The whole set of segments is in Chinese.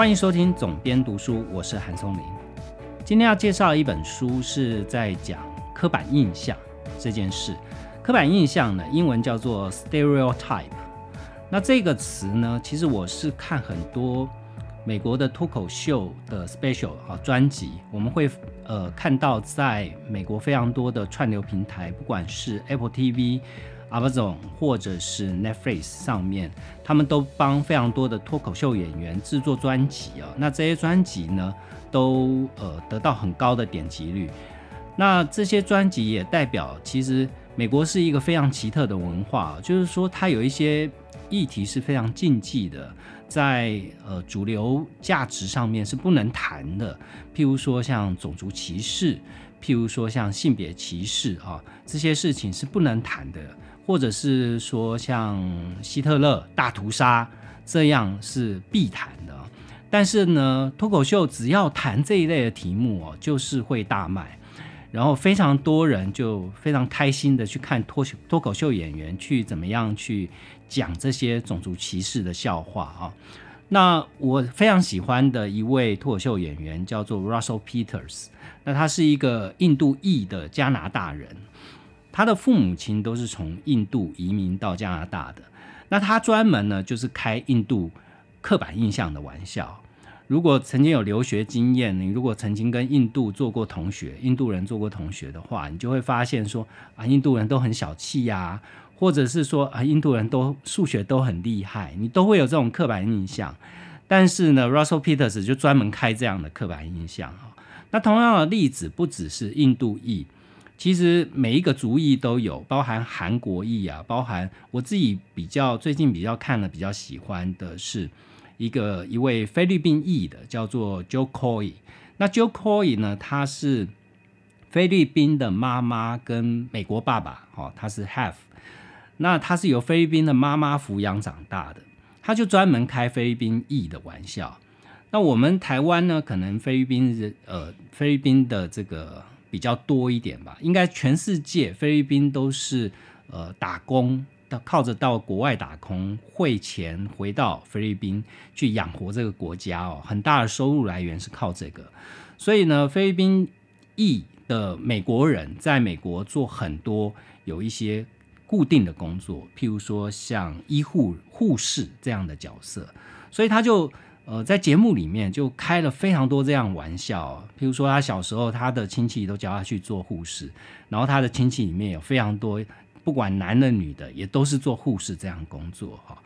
欢迎收听总编读书，我是韩松林。今天要介绍一本书，是在讲刻板印象这件事。刻板印象呢，英文叫做 stereotype。那这个词呢，其实我是看很多美国的脱口秀的 special 啊专辑，我们会呃看到在美国非常多的串流平台，不管是 Apple TV。Amazon 或者是 Netflix 上面，他们都帮非常多的脱口秀演员制作专辑啊。那这些专辑呢，都呃得到很高的点击率。那这些专辑也代表，其实美国是一个非常奇特的文化，就是说它有一些议题是非常禁忌的，在呃主流价值上面是不能谈的。譬如说像种族歧视，譬如说像性别歧视啊，这些事情是不能谈的。或者是说像希特勒大屠杀这样是必谈的，但是呢，脱口秀只要谈这一类的题目哦，就是会大卖，然后非常多人就非常开心的去看脱脱口秀演员去怎么样去讲这些种族歧视的笑话啊。那我非常喜欢的一位脱口秀演员叫做 Russell Peters，那他是一个印度裔的加拿大人。他的父母亲都是从印度移民到加拿大的，那他专门呢就是开印度刻板印象的玩笑。如果曾经有留学经验，你如果曾经跟印度做过同学，印度人做过同学的话，你就会发现说啊，印度人都很小气呀，或者是说啊，印度人都数学都很厉害，你都会有这种刻板印象。但是呢，Russell Peters 就专门开这样的刻板印象啊。那同样的例子不只是印度裔。其实每一个族裔都有，包含韩国裔啊，包含我自己比较最近比较看了比较喜欢的是一个一位菲律宾裔的，叫做 Joe Coy。那 Joe Coy 呢，他是菲律宾的妈妈跟美国爸爸，哦，他是 Half。那他是由菲律宾的妈妈抚养长大的，他就专门开菲律宾裔的玩笑。那我们台湾呢，可能菲律宾人呃菲律宾的这个。比较多一点吧，应该全世界菲律宾都是呃打工，到靠着到国外打工汇钱回到菲律宾去养活这个国家哦，很大的收入来源是靠这个，所以呢，菲律宾裔的美国人在美国做很多有一些固定的工作，譬如说像医护护士这样的角色，所以他就。呃，在节目里面就开了非常多这样玩笑，譬如说他小时候，他的亲戚都叫他去做护士，然后他的亲戚里面有非常多，不管男的女的，也都是做护士这样工作哈。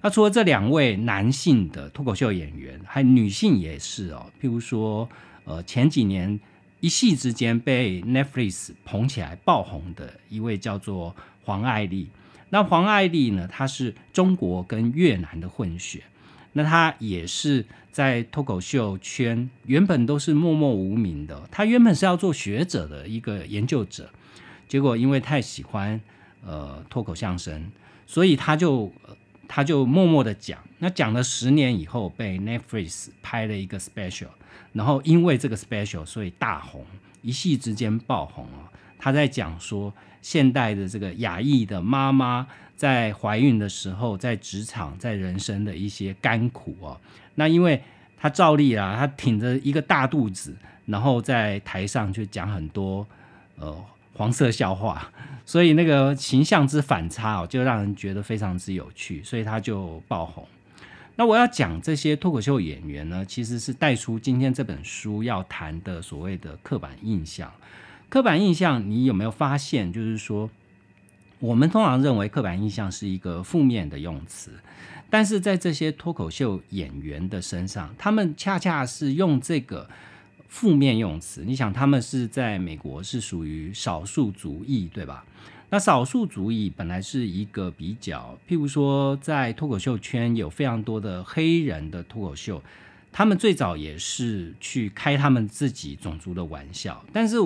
那除了这两位男性的脱口秀演员，还女性也是哦，譬如说，呃，前几年一夕之间被 Netflix 捧起来爆红的一位叫做黄爱丽。那黄爱丽呢，她是中国跟越南的混血。那他也是在脱口秀圈，原本都是默默无名的。他原本是要做学者的一个研究者，结果因为太喜欢呃脱口相声，所以他就他就默默的讲。那讲了十年以后，被 Netflix 拍了一个 special，然后因为这个 special，所以大红，一夕之间爆红啊。他在讲说，现代的这个亚裔的妈妈在怀孕的时候，在职场、在人生的一些甘苦哦。那因为他照例啊，他挺着一个大肚子，然后在台上就讲很多呃黄色笑话，所以那个形象之反差哦，就让人觉得非常之有趣，所以他就爆红。那我要讲这些脱口秀演员呢，其实是带出今天这本书要谈的所谓的刻板印象。刻板印象，你有没有发现？就是说，我们通常认为刻板印象是一个负面的用词，但是在这些脱口秀演员的身上，他们恰恰是用这个负面用词。你想，他们是在美国是属于少数族裔，对吧？那少数族裔本来是一个比较，譬如说，在脱口秀圈有非常多的黑人的脱口秀，他们最早也是去开他们自己种族的玩笑，但是。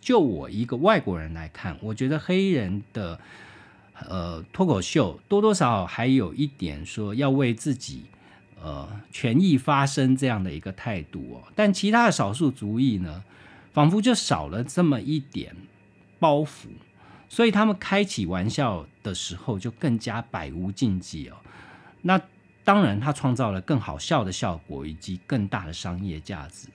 就我一个外国人来看，我觉得黑人的呃脱口秀多多少少还有一点说要为自己呃权益发声这样的一个态度哦。但其他的少数族裔呢，仿佛就少了这么一点包袱，所以他们开起玩笑的时候就更加百无禁忌哦。那。当然他创造了更好笑的效果以及更大的商业价值。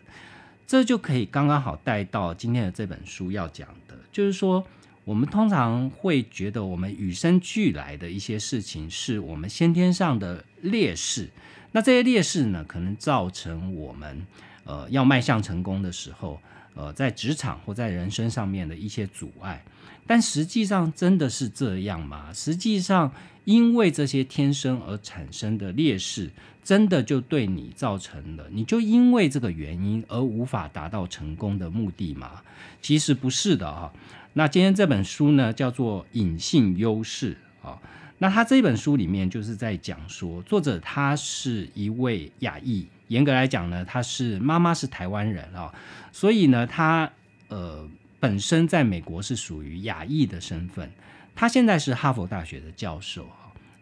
这就可以刚刚好带到今天的这本书要讲的，就是说，我们通常会觉得我们与生俱来的一些事情是我们先天上的劣势，那这些劣势呢，可能造成我们呃要迈向成功的时候，呃，在职场或在人生上面的一些阻碍。但实际上真的是这样吗？实际上，因为这些天生而产生的劣势。真的就对你造成了，你就因为这个原因而无法达到成功的目的吗？其实不是的啊。那今天这本书呢，叫做《隐性优势》啊。那他这本书里面就是在讲说，作者他是一位亚裔，严格来讲呢，他是妈妈是台湾人啊，所以呢，他呃本身在美国是属于亚裔的身份。他现在是哈佛大学的教授。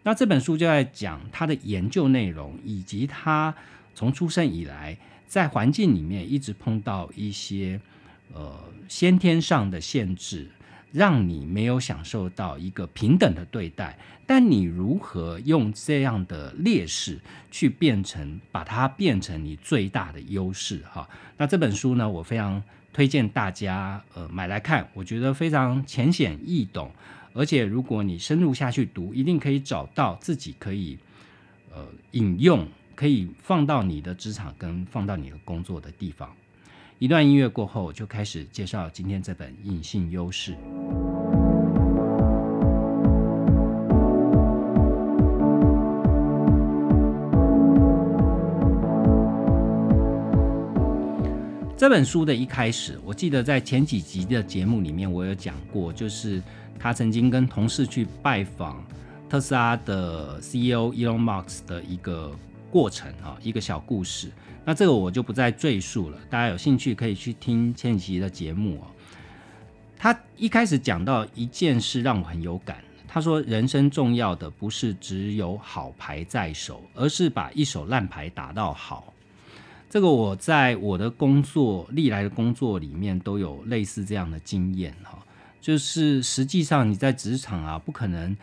那这本书就在讲他的研究内容，以及他从出生以来在环境里面一直碰到一些呃先天上的限制，让你没有享受到一个平等的对待。但你如何用这样的劣势去变成，把它变成你最大的优势？哈，那这本书呢，我非常推荐大家呃买来看，我觉得非常浅显易懂。而且，如果你深入下去读，一定可以找到自己可以呃引用、可以放到你的职场跟放到你的工作的地方。一段音乐过后，就开始介绍今天这本《隐性优势》这本书的一开始，我记得在前几集的节目里面，我有讲过，就是。他曾经跟同事去拜访特斯拉的 CEO Elon Musk 的一个过程啊，一个小故事。那这个我就不再赘述了，大家有兴趣可以去听前几集的节目哦。他一开始讲到一件事让我很有感，他说人生重要的不是只有好牌在手，而是把一手烂牌打到好。这个我在我的工作历来的工作里面都有类似这样的经验哈。就是实际上你在职场啊，不可能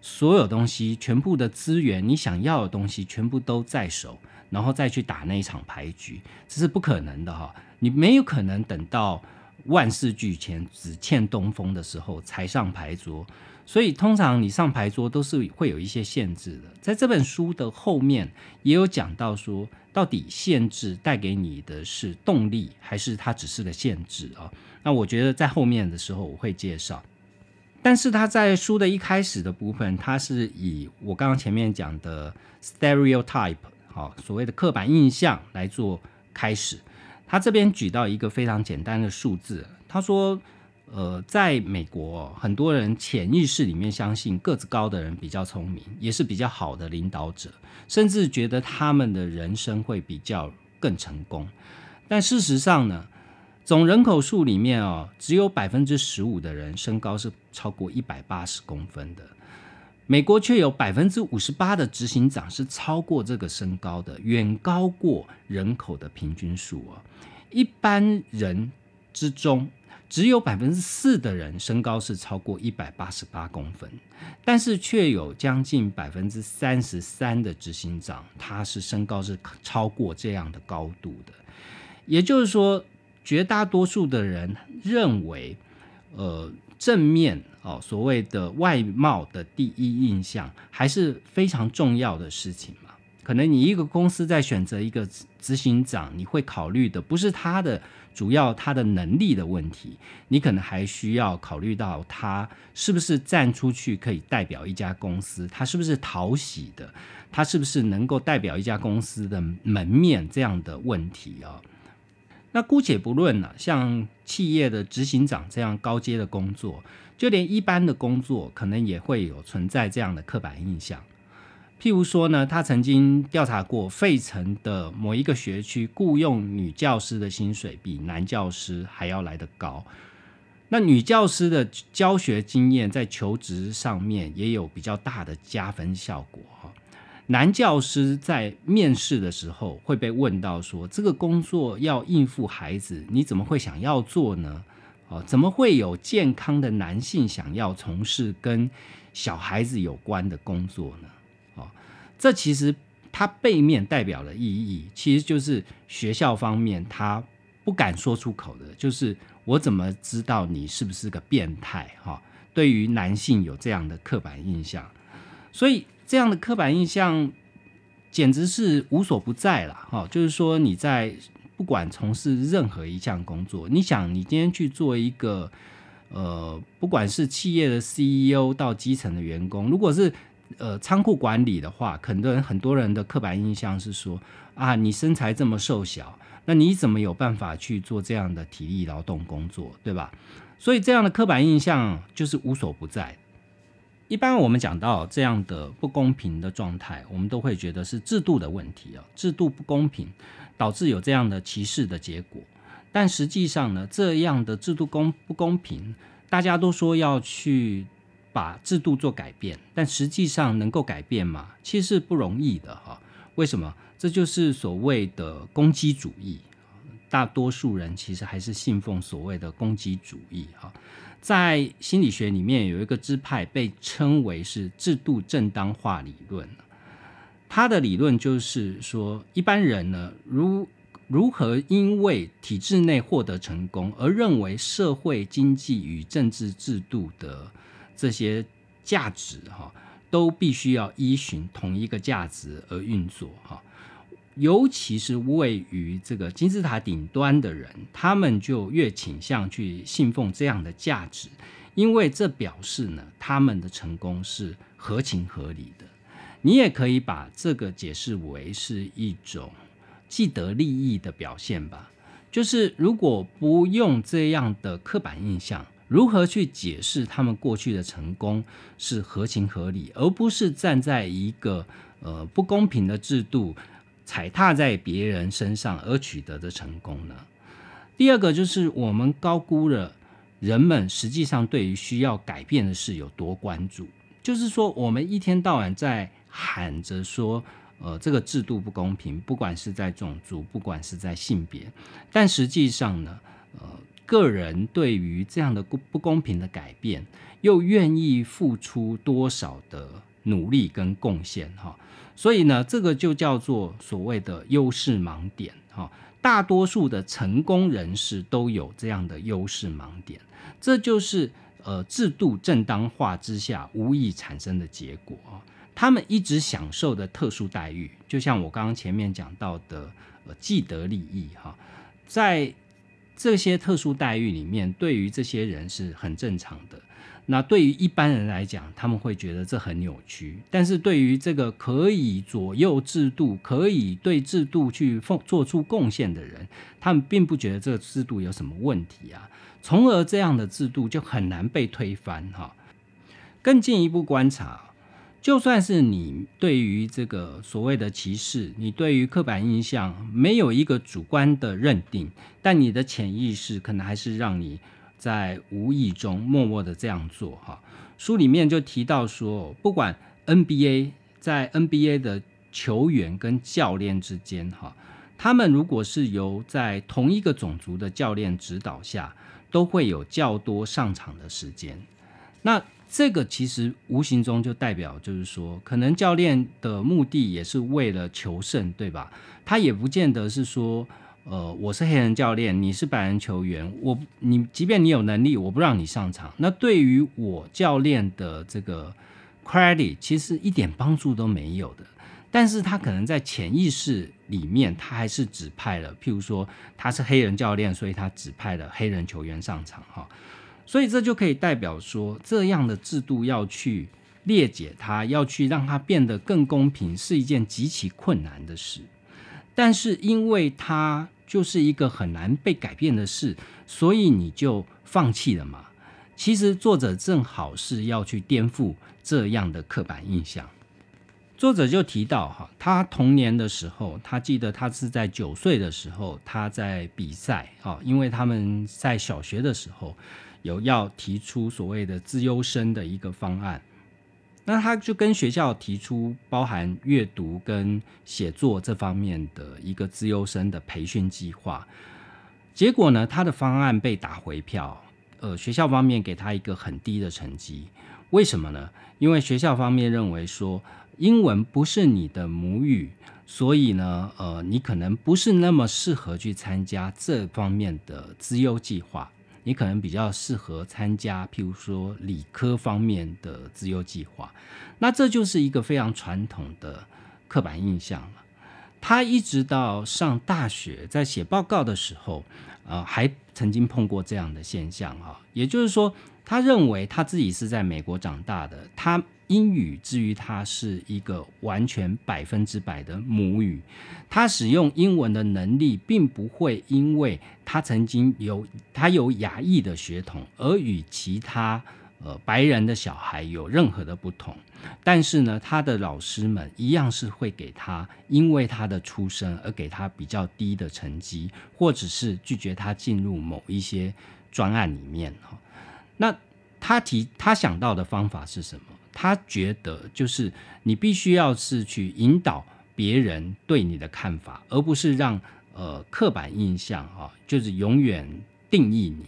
所有东西全部的资源，你想要的东西全部都在手，然后再去打那一场牌局，这是不可能的哈。你没有可能等到万事俱全，只欠东风的时候才上牌桌。所以通常你上牌桌都是会有一些限制的。在这本书的后面也有讲到说，到底限制带给你的是动力，还是它只是个限制啊？那我觉得在后面的时候我会介绍，但是他在书的一开始的部分，他是以我刚刚前面讲的 stereotype 好所谓的刻板印象来做开始。他这边举到一个非常简单的数字，他说，呃，在美国很多人潜意识里面相信个子高的人比较聪明，也是比较好的领导者，甚至觉得他们的人生会比较更成功。但事实上呢？总人口数里面哦，只有百分之十五的人身高是超过一百八十公分的。美国却有百分之五十八的执行长是超过这个身高的，远高过人口的平均数哦。一般人之中，只有百分之四的人身高是超过一百八十八公分，但是却有将近百分之三十三的执行长，他是身高是超过这样的高度的。也就是说。绝大多数的人认为，呃，正面哦，所谓的外貌的第一印象还是非常重要的事情嘛。可能你一个公司在选择一个执行长，你会考虑的不是他的主要他的能力的问题，你可能还需要考虑到他是不是站出去可以代表一家公司，他是不是讨喜的，他是不是能够代表一家公司的门面这样的问题啊。那姑且不论了，像企业的执行长这样高阶的工作，就连一般的工作，可能也会有存在这样的刻板印象。譬如说呢，他曾经调查过费城的某一个学区，雇佣女教师的薪水比男教师还要来得高。那女教师的教学经验在求职上面也有比较大的加分效果。男教师在面试的时候会被问到说：“这个工作要应付孩子，你怎么会想要做呢？哦，怎么会有健康的男性想要从事跟小孩子有关的工作呢？”这其实它背面代表的意义，其实就是学校方面他不敢说出口的，就是我怎么知道你是不是个变态？哈，对于男性有这样的刻板印象，所以这样的刻板印象简直是无所不在了。哈，就是说你在不管从事任何一项工作，你想你今天去做一个呃，不管是企业的 CEO 到基层的员工，如果是呃，仓库管理的话，很多人很多人的刻板印象是说啊，你身材这么瘦小，那你怎么有办法去做这样的体力劳动工作，对吧？所以这样的刻板印象就是无所不在。一般我们讲到这样的不公平的状态，我们都会觉得是制度的问题啊，制度不公平导致有这样的歧视的结果。但实际上呢，这样的制度公不公平，大家都说要去。把制度做改变，但实际上能够改变吗？其实不容易的哈。为什么？这就是所谓的攻击主义。大多数人其实还是信奉所谓的攻击主义哈。在心理学里面有一个支派被称为是制度正当化理论。他的理论就是说，一般人呢，如如何因为体制内获得成功，而认为社会经济与政治制度的。这些价值哈，都必须要依循同一个价值而运作哈。尤其是位于这个金字塔顶端的人，他们就越倾向去信奉这样的价值，因为这表示呢，他们的成功是合情合理的。你也可以把这个解释为是一种既得利益的表现吧。就是如果不用这样的刻板印象。如何去解释他们过去的成功是合情合理，而不是站在一个呃不公平的制度踩踏在别人身上而取得的成功呢？第二个就是我们高估了人们实际上对于需要改变的事有多关注。就是说，我们一天到晚在喊着说，呃，这个制度不公平，不管是在种族，不管是在性别，但实际上呢，呃。个人对于这样的不不公平的改变，又愿意付出多少的努力跟贡献哈？所以呢，这个就叫做所谓的优势盲点哈。大多数的成功人士都有这样的优势盲点，这就是呃制度正当化之下无意产生的结果。他们一直享受的特殊待遇，就像我刚刚前面讲到的呃既得利益哈，在。这些特殊待遇里面，对于这些人是很正常的。那对于一般人来讲，他们会觉得这很扭曲。但是对于这个可以左右制度、可以对制度去奉做出贡献的人，他们并不觉得这个制度有什么问题啊。从而这样的制度就很难被推翻哈。更进一步观察。就算是你对于这个所谓的歧视，你对于刻板印象没有一个主观的认定，但你的潜意识可能还是让你在无意中默默的这样做哈。书里面就提到说，不管 NBA 在 NBA 的球员跟教练之间哈，他们如果是由在同一个种族的教练指导下，都会有较多上场的时间。那这个其实无形中就代表，就是说，可能教练的目的也是为了求胜，对吧？他也不见得是说，呃，我是黑人教练，你是白人球员，我你即便你有能力，我不让你上场，那对于我教练的这个 credit 其实一点帮助都没有的。但是他可能在潜意识里面，他还是指派了，譬如说他是黑人教练，所以他指派了黑人球员上场，哈。所以这就可以代表说，这样的制度要去裂解它，要去让它变得更公平，是一件极其困难的事。但是因为它就是一个很难被改变的事，所以你就放弃了嘛？其实作者正好是要去颠覆这样的刻板印象。作者就提到哈，他童年的时候，他记得他是在九岁的时候，他在比赛哈，因为他们在小学的时候。有要提出所谓的资优生的一个方案，那他就跟学校提出包含阅读跟写作这方面的一个资优生的培训计划。结果呢，他的方案被打回票，呃，学校方面给他一个很低的成绩。为什么呢？因为学校方面认为说，英文不是你的母语，所以呢，呃，你可能不是那么适合去参加这方面的资优计划。你可能比较适合参加，譬如说理科方面的自优计划。那这就是一个非常传统的刻板印象了。他一直到上大学，在写报告的时候，呃，还曾经碰过这样的现象啊。也就是说，他认为他自己是在美国长大的，他。英语至于他是一个完全百分之百的母语，他使用英文的能力并不会因为他曾经有他有亚裔的血统而与其他呃白人的小孩有任何的不同。但是呢，他的老师们一样是会给他因为他的出身而给他比较低的成绩，或者是拒绝他进入某一些专案里面哈。那他提他想到的方法是什么？他觉得就是你必须要是去引导别人对你的看法，而不是让呃刻板印象啊，就是永远定义你。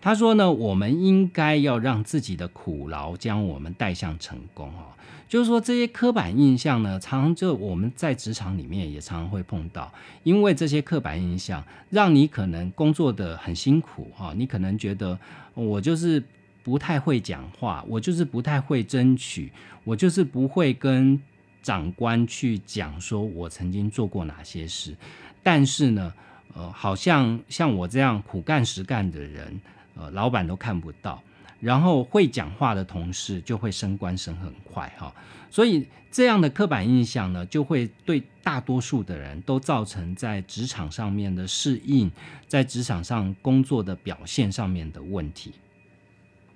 他说呢，我们应该要让自己的苦劳将我们带向成功哦。就是说这些刻板印象呢，常常就我们在职场里面也常常会碰到，因为这些刻板印象让你可能工作的很辛苦哈，你可能觉得我就是。不太会讲话，我就是不太会争取，我就是不会跟长官去讲说我曾经做过哪些事。但是呢，呃，好像像我这样苦干实干的人，呃，老板都看不到。然后会讲话的同事就会升官升很快哈。所以这样的刻板印象呢，就会对大多数的人都造成在职场上面的适应，在职场上工作的表现上面的问题。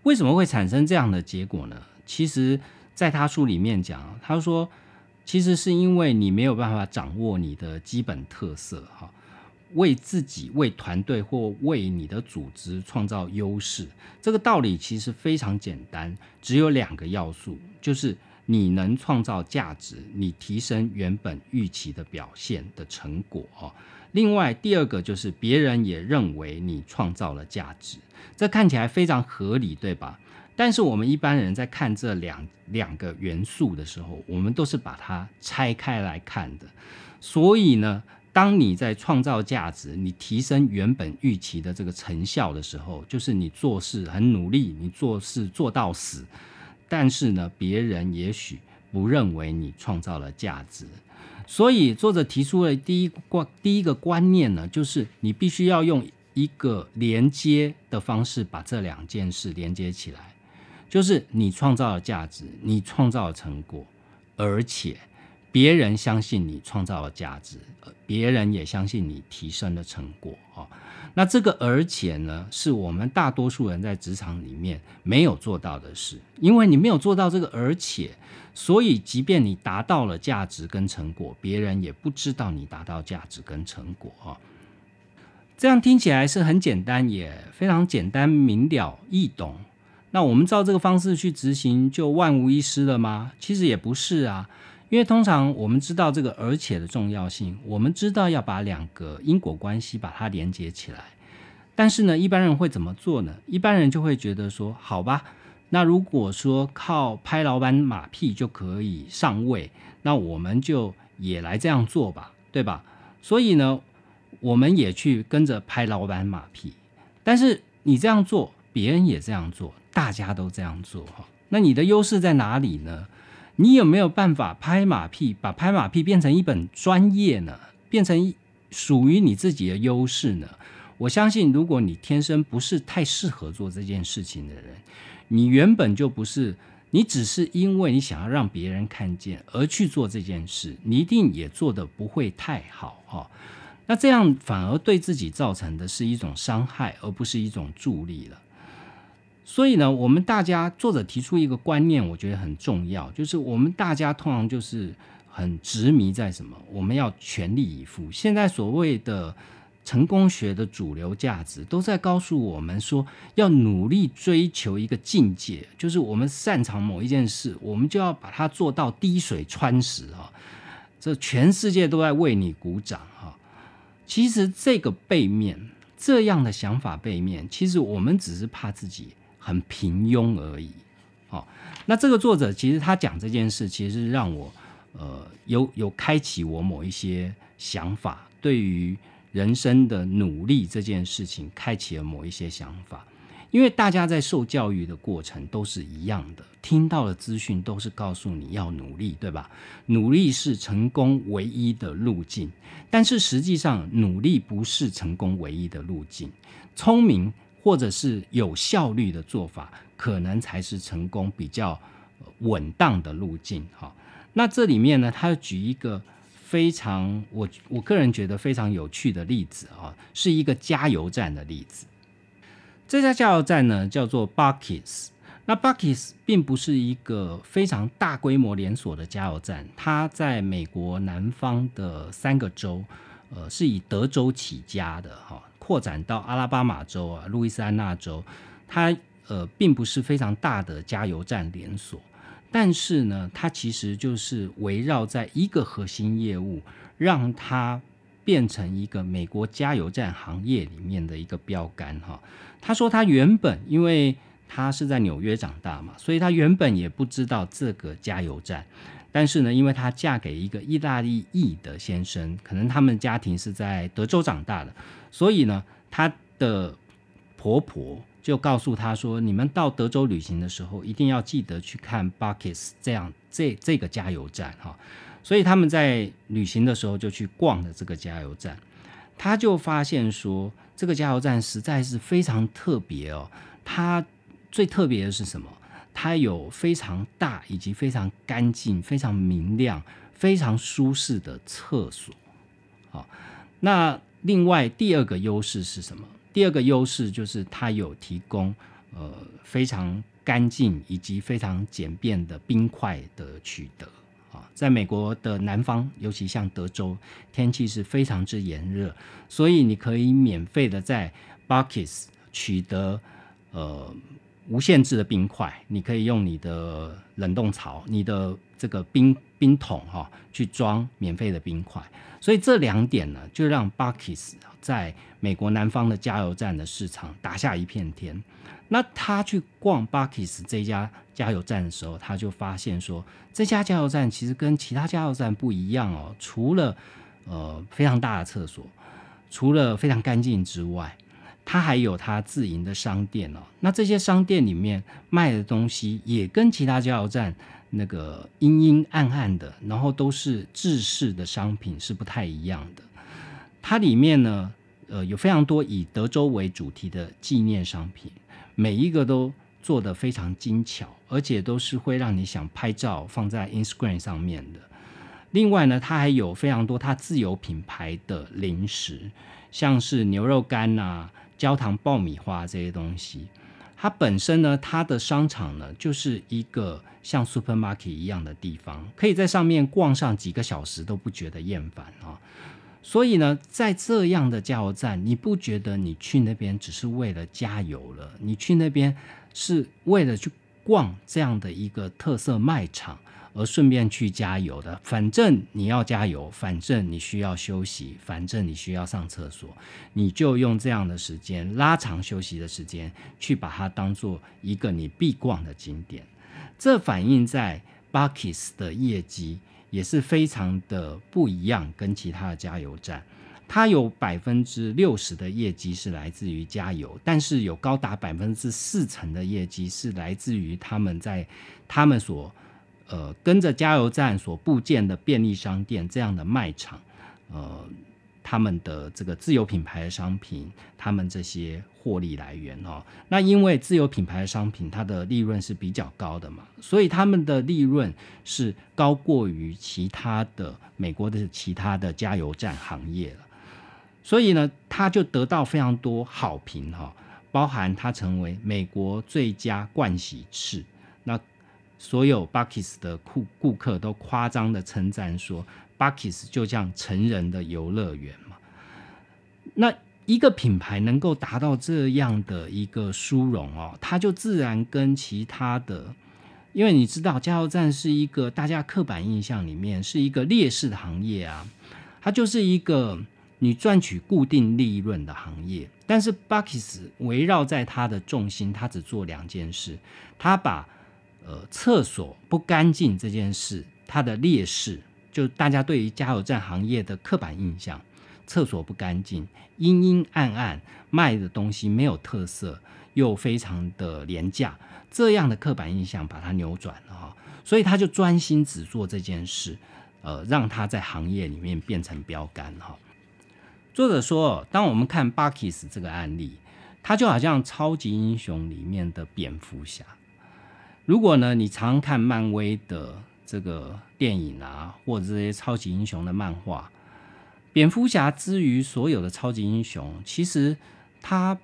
为什么会产生这样的结果呢？其实，在他书里面讲，他说，其实是因为你没有办法掌握你的基本特色，哈，为自己、为团队或为你的组织创造优势。这个道理其实非常简单，只有两个要素，就是你能创造价值，你提升原本预期的表现的成果，另外，第二个就是别人也认为你创造了价值，这看起来非常合理，对吧？但是我们一般人在看这两两个元素的时候，我们都是把它拆开来看的。所以呢，当你在创造价值、你提升原本预期的这个成效的时候，就是你做事很努力，你做事做到死，但是呢，别人也许不认为你创造了价值。所以作者提出的第一观第一个观念呢，就是你必须要用一个连接的方式把这两件事连接起来，就是你创造了价值，你创造了成果，而且别人相信你创造了价值，别人也相信你提升了成果啊。那这个而且呢，是我们大多数人在职场里面没有做到的事，因为你没有做到这个而且，所以即便你达到了价值跟成果，别人也不知道你达到价值跟成果啊。这样听起来是很简单，也非常简单明了易懂。那我们照这个方式去执行，就万无一失了吗？其实也不是啊。因为通常我们知道这个而且的重要性，我们知道要把两个因果关系把它连接起来。但是呢，一般人会怎么做呢？一般人就会觉得说，好吧，那如果说靠拍老板马屁就可以上位，那我们就也来这样做吧，对吧？所以呢，我们也去跟着拍老板马屁。但是你这样做，别人也这样做，大家都这样做，哈，那你的优势在哪里呢？你有没有办法拍马屁，把拍马屁变成一本专业呢？变成属于你自己的优势呢？我相信，如果你天生不是太适合做这件事情的人，你原本就不是，你只是因为你想要让别人看见而去做这件事，你一定也做的不会太好哈。那这样反而对自己造成的是一种伤害，而不是一种助力了。所以呢，我们大家作者提出一个观念，我觉得很重要，就是我们大家通常就是很执迷在什么？我们要全力以赴。现在所谓的成功学的主流价值，都在告诉我们说，要努力追求一个境界，就是我们擅长某一件事，我们就要把它做到滴水穿石啊！这全世界都在为你鼓掌哈。其实这个背面，这样的想法背面，其实我们只是怕自己。很平庸而已，好。那这个作者其实他讲这件事，其实让我呃有有开启我某一些想法，对于人生的努力这件事情，开启了某一些想法。因为大家在受教育的过程都是一样的，听到的资讯都是告诉你要努力，对吧？努力是成功唯一的路径，但是实际上努力不是成功唯一的路径。聪明或者是有效率的做法，可能才是成功比较稳当的路径。哈，那这里面呢，他举一个非常我我个人觉得非常有趣的例子啊，是一个加油站的例子。这家加油站呢叫做 Buckets，那 Buckets 并不是一个非常大规模连锁的加油站，它在美国南方的三个州，呃，是以德州起家的哈，扩展到阿拉巴马州啊、路易斯安那州，它呃并不是非常大的加油站连锁，但是呢，它其实就是围绕在一个核心业务，让它变成一个美国加油站行业里面的一个标杆哈。他说，他原本因为他是在纽约长大嘛，所以他原本也不知道这个加油站。但是呢，因为她嫁给一个意大利裔的先生，可能他们家庭是在德州长大的，所以呢，她的婆婆就告诉她说：“你们到德州旅行的时候，一定要记得去看 Buckets 这样这这个加油站哈。”所以他们在旅行的时候就去逛了这个加油站。他就发现说，这个加油站实在是非常特别哦。它最特别的是什么？它有非常大以及非常干净、非常明亮、非常舒适的厕所。好，那另外第二个优势是什么？第二个优势就是它有提供呃非常干净以及非常简便的冰块的取得啊。在美国的南方，尤其像德州，天气是非常之炎热，所以你可以免费的在 Buckets 取得呃无限制的冰块，你可以用你的冷冻槽、你的这个冰冰桶哈去装免费的冰块，所以这两点呢，就让 Buckets 在美国南方的加油站的市场打下一片天。那他去逛 Buckets 这家加油站的时候，他就发现说，这家加油站其实跟其他加油站不一样哦。除了呃非常大的厕所，除了非常干净之外，它还有它自营的商店哦。那这些商店里面卖的东西也跟其他加油站那个阴阴暗暗的，然后都是制式的商品是不太一样的。它里面呢，呃，有非常多以德州为主题的纪念商品。每一个都做得非常精巧，而且都是会让你想拍照放在 Instagram 上面的。另外呢，它还有非常多它自有品牌的零食，像是牛肉干呐、焦糖爆米花这些东西。它本身呢，它的商场呢，就是一个像 supermarket 一样的地方，可以在上面逛上几个小时都不觉得厌烦啊。所以呢，在这样的加油站，你不觉得你去那边只是为了加油了？你去那边是为了去逛这样的一个特色卖场，而顺便去加油的。反正你要加油，反正你需要休息，反正你需要上厕所，你就用这样的时间拉长休息的时间，去把它当做一个你必逛的景点。这反映在 Buckets 的业绩。也是非常的不一样，跟其他的加油站，它有百分之六十的业绩是来自于加油，但是有高达百分之四成的业绩是来自于他们在他们所呃跟着加油站所布建的便利商店这样的卖场，呃。他们的这个自有品牌的商品，他们这些获利来源哦，那因为自有品牌的商品，它的利润是比较高的嘛，所以他们的利润是高过于其他的美国的其他的加油站行业了，所以呢，他就得到非常多好评哈，包含他成为美国最佳盥洗室，所有 Buckets 的顾顾客都夸张的称赞说。Buckets 就像成人的游乐园嘛，那一个品牌能够达到这样的一个殊荣哦，它就自然跟其他的，因为你知道加油站是一个大家刻板印象里面是一个劣势的行业啊，它就是一个你赚取固定利润的行业，但是 Buckets 围绕在它的重心，它只做两件事，它把呃厕所不干净这件事，它的劣势，就大家对于加油站行业的刻板印象，厕所不干净，阴阴暗暗，卖的东西没有特色，又非常的廉价，这样的刻板印象把它扭转了哈，所以他就专心只做这件事，呃，让他在行业里面变成标杆哈。作者说，当我们看 Buckys 这个案例，他就好像超级英雄里面的蝙蝠侠。如果呢，你常看漫威的这个电影啊，或者这些超级英雄的漫画，蝙蝠侠之于所有的超级英雄，其实他，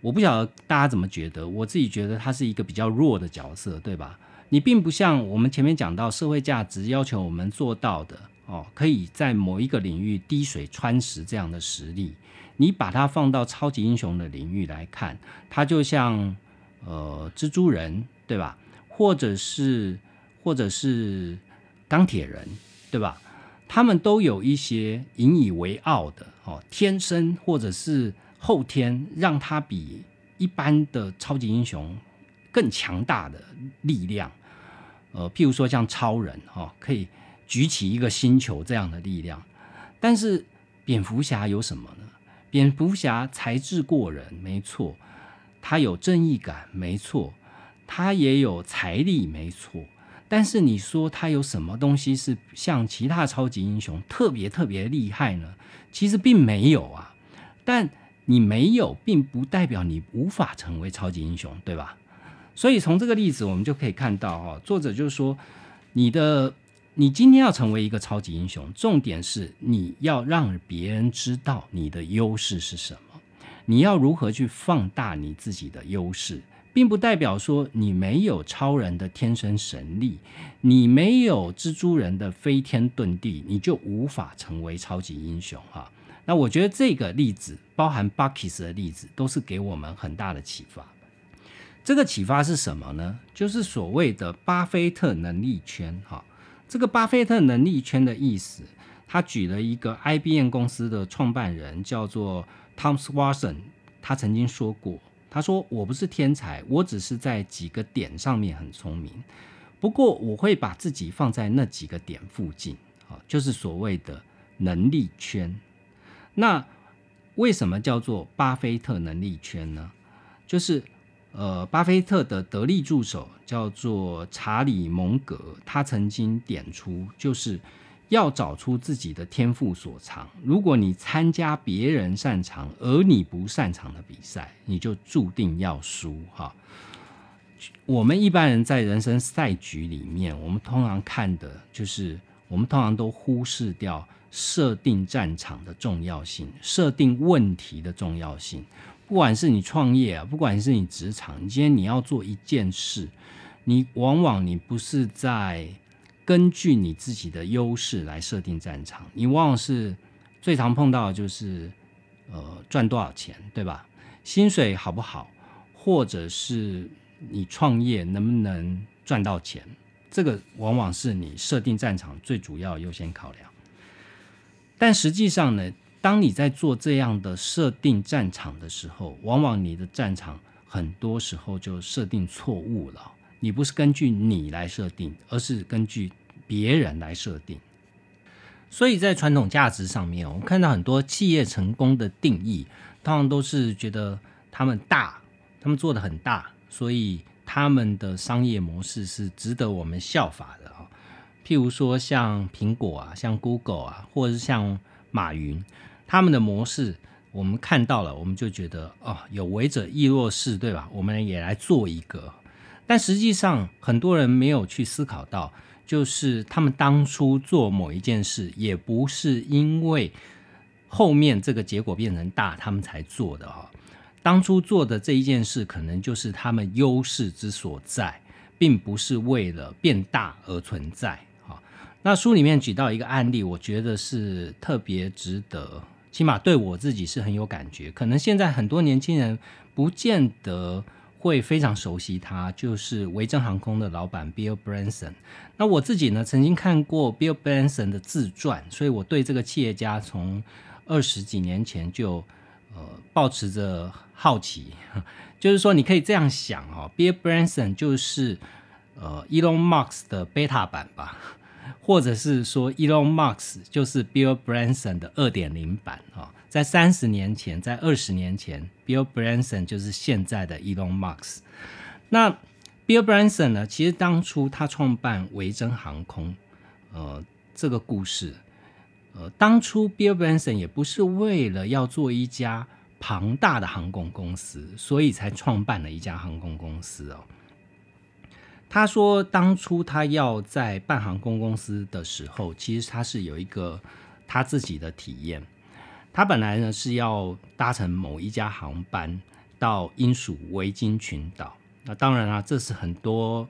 我不晓得大家怎么觉得，我自己觉得他是一个比较弱的角色，对吧？你并不像我们前面讲到社会价值要求我们做到的。哦，可以在某一个领域滴水穿石这样的实力，你把它放到超级英雄的领域来看，它就像呃蜘蛛人，对吧？或者是或者是钢铁人，对吧？他们都有一些引以为傲的哦，天生或者是后天让他比一般的超级英雄更强大的力量。呃，譬如说像超人，哈，可以。举起一个星球这样的力量，但是蝙蝠侠有什么呢？蝙蝠侠才智过人，没错，他有正义感，没错，他也有财力，没错。但是你说他有什么东西是像其他超级英雄特别特别厉害呢？其实并没有啊。但你没有，并不代表你无法成为超级英雄，对吧？所以从这个例子，我们就可以看到，哈，作者就是说你的。你今天要成为一个超级英雄，重点是你要让别人知道你的优势是什么。你要如何去放大你自己的优势，并不代表说你没有超人的天生神力，你没有蜘蛛人的飞天遁地，你就无法成为超级英雄哈。那我觉得这个例子，包含 Buckys 的例子，都是给我们很大的启发。这个启发是什么呢？就是所谓的巴菲特能力圈哈。这个巴菲特能力圈的意思，他举了一个 IBM 公司的创办人叫做 Tom Watson，他曾经说过，他说我不是天才，我只是在几个点上面很聪明，不过我会把自己放在那几个点附近，啊，就是所谓的能力圈。那为什么叫做巴菲特能力圈呢？就是。呃，巴菲特的得力助手叫做查理蒙格，他曾经点出，就是要找出自己的天赋所长。如果你参加别人擅长而你不擅长的比赛，你就注定要输。哈，我们一般人在人生赛局里面，我们通常看的就是，我们通常都忽视掉设定战场的重要性，设定问题的重要性。不管是你创业啊，不管是你职场，你今天你要做一件事，你往往你不是在根据你自己的优势来设定战场，你往往是最常碰到的就是呃赚多少钱，对吧？薪水好不好，或者是你创业能不能赚到钱，这个往往是你设定战场最主要优先考量。但实际上呢？当你在做这样的设定战场的时候，往往你的战场很多时候就设定错误了。你不是根据你来设定，而是根据别人来设定。所以在传统价值上面，我们看到很多企业成功的定义，通常都是觉得他们大，他们做的很大，所以他们的商业模式是值得我们效法的啊。譬如说像苹果啊，像 Google 啊，或者是像马云。他们的模式，我们看到了，我们就觉得哦，有为者亦若是，对吧？我们也来做一个。但实际上，很多人没有去思考到，就是他们当初做某一件事，也不是因为后面这个结果变成大，他们才做的哈。当初做的这一件事，可能就是他们优势之所在，并不是为了变大而存在。哈，那书里面举到一个案例，我觉得是特别值得。起码对我自己是很有感觉，可能现在很多年轻人不见得会非常熟悉他，就是维珍航空的老板 Bill Branson。那我自己呢，曾经看过 Bill Branson 的自传，所以我对这个企业家从二十几年前就呃保持着好奇。就是说，你可以这样想哦，Bill Branson 就是呃，Elon Musk 的 beta 版吧，或者是说 Elon Musk 就是 Bill Branson 的二点零版啊。在三十年前，在二十年前，Bill Branson 就是现在的 Elon Musk。那 Bill Branson 呢？其实当初他创办维珍航空，呃，这个故事，呃，当初 Bill Branson 也不是为了要做一家庞大的航空公司，所以才创办了一家航空公司哦。他说，当初他要在办航空公司的时候，其实他是有一个他自己的体验。他本来呢是要搭乘某一家航班到英属维京群岛。那当然啦，这是很多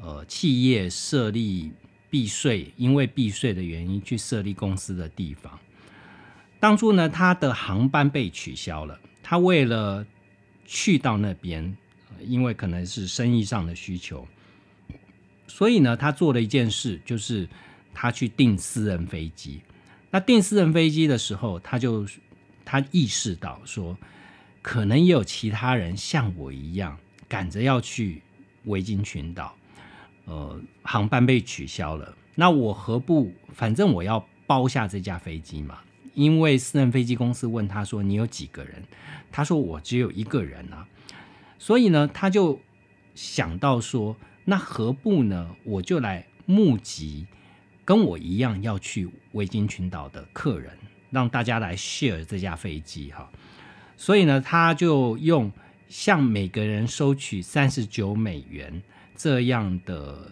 呃企业设立避税，因为避税的原因去设立公司的地方。当初呢，他的航班被取消了，他为了去到那边，因为可能是生意上的需求，所以呢，他做了一件事，就是他去订私人飞机。那订私人飞机的时候，他就他意识到说，可能也有其他人像我一样。赶着要去维京群岛，呃，航班被取消了。那我何不，反正我要包下这架飞机嘛？因为私人飞机公司问他说：“你有几个人？”他说：“我只有一个人啊。”所以呢，他就想到说：“那何不呢？我就来募集跟我一样要去维京群岛的客人，让大家来 share 这架飞机哈。”所以呢，他就用。向每个人收取三十九美元这样的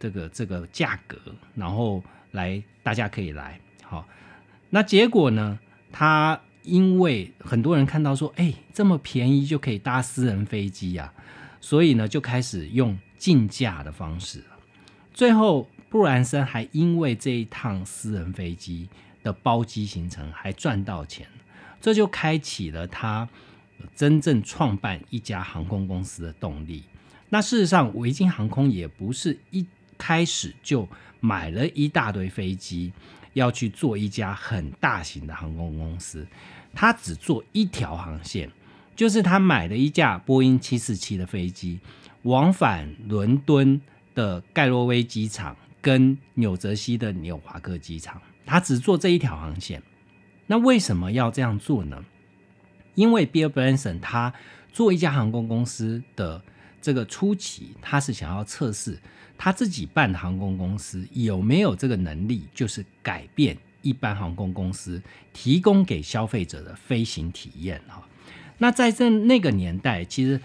这个这个价格，然后来大家可以来好。那结果呢？他因为很多人看到说，哎，这么便宜就可以搭私人飞机呀，所以呢就开始用竞价的方式。最后，布兰森还因为这一趟私人飞机的包机行程还赚到钱，这就开启了他。真正创办一家航空公司的动力。那事实上，维京航空也不是一开始就买了一大堆飞机，要去做一家很大型的航空公司。他只做一条航线，就是他买了一架波音七四七的飞机，往返伦敦的盖洛威机场跟纽泽西的纽华克机场。他只做这一条航线。那为什么要这样做呢？因为 Bill Branson 他做一家航空公司的这个初期，他是想要测试他自己办的航空公司有没有这个能力，就是改变一般航空公司提供给消费者的飞行体验哈。那在这那个年代，其实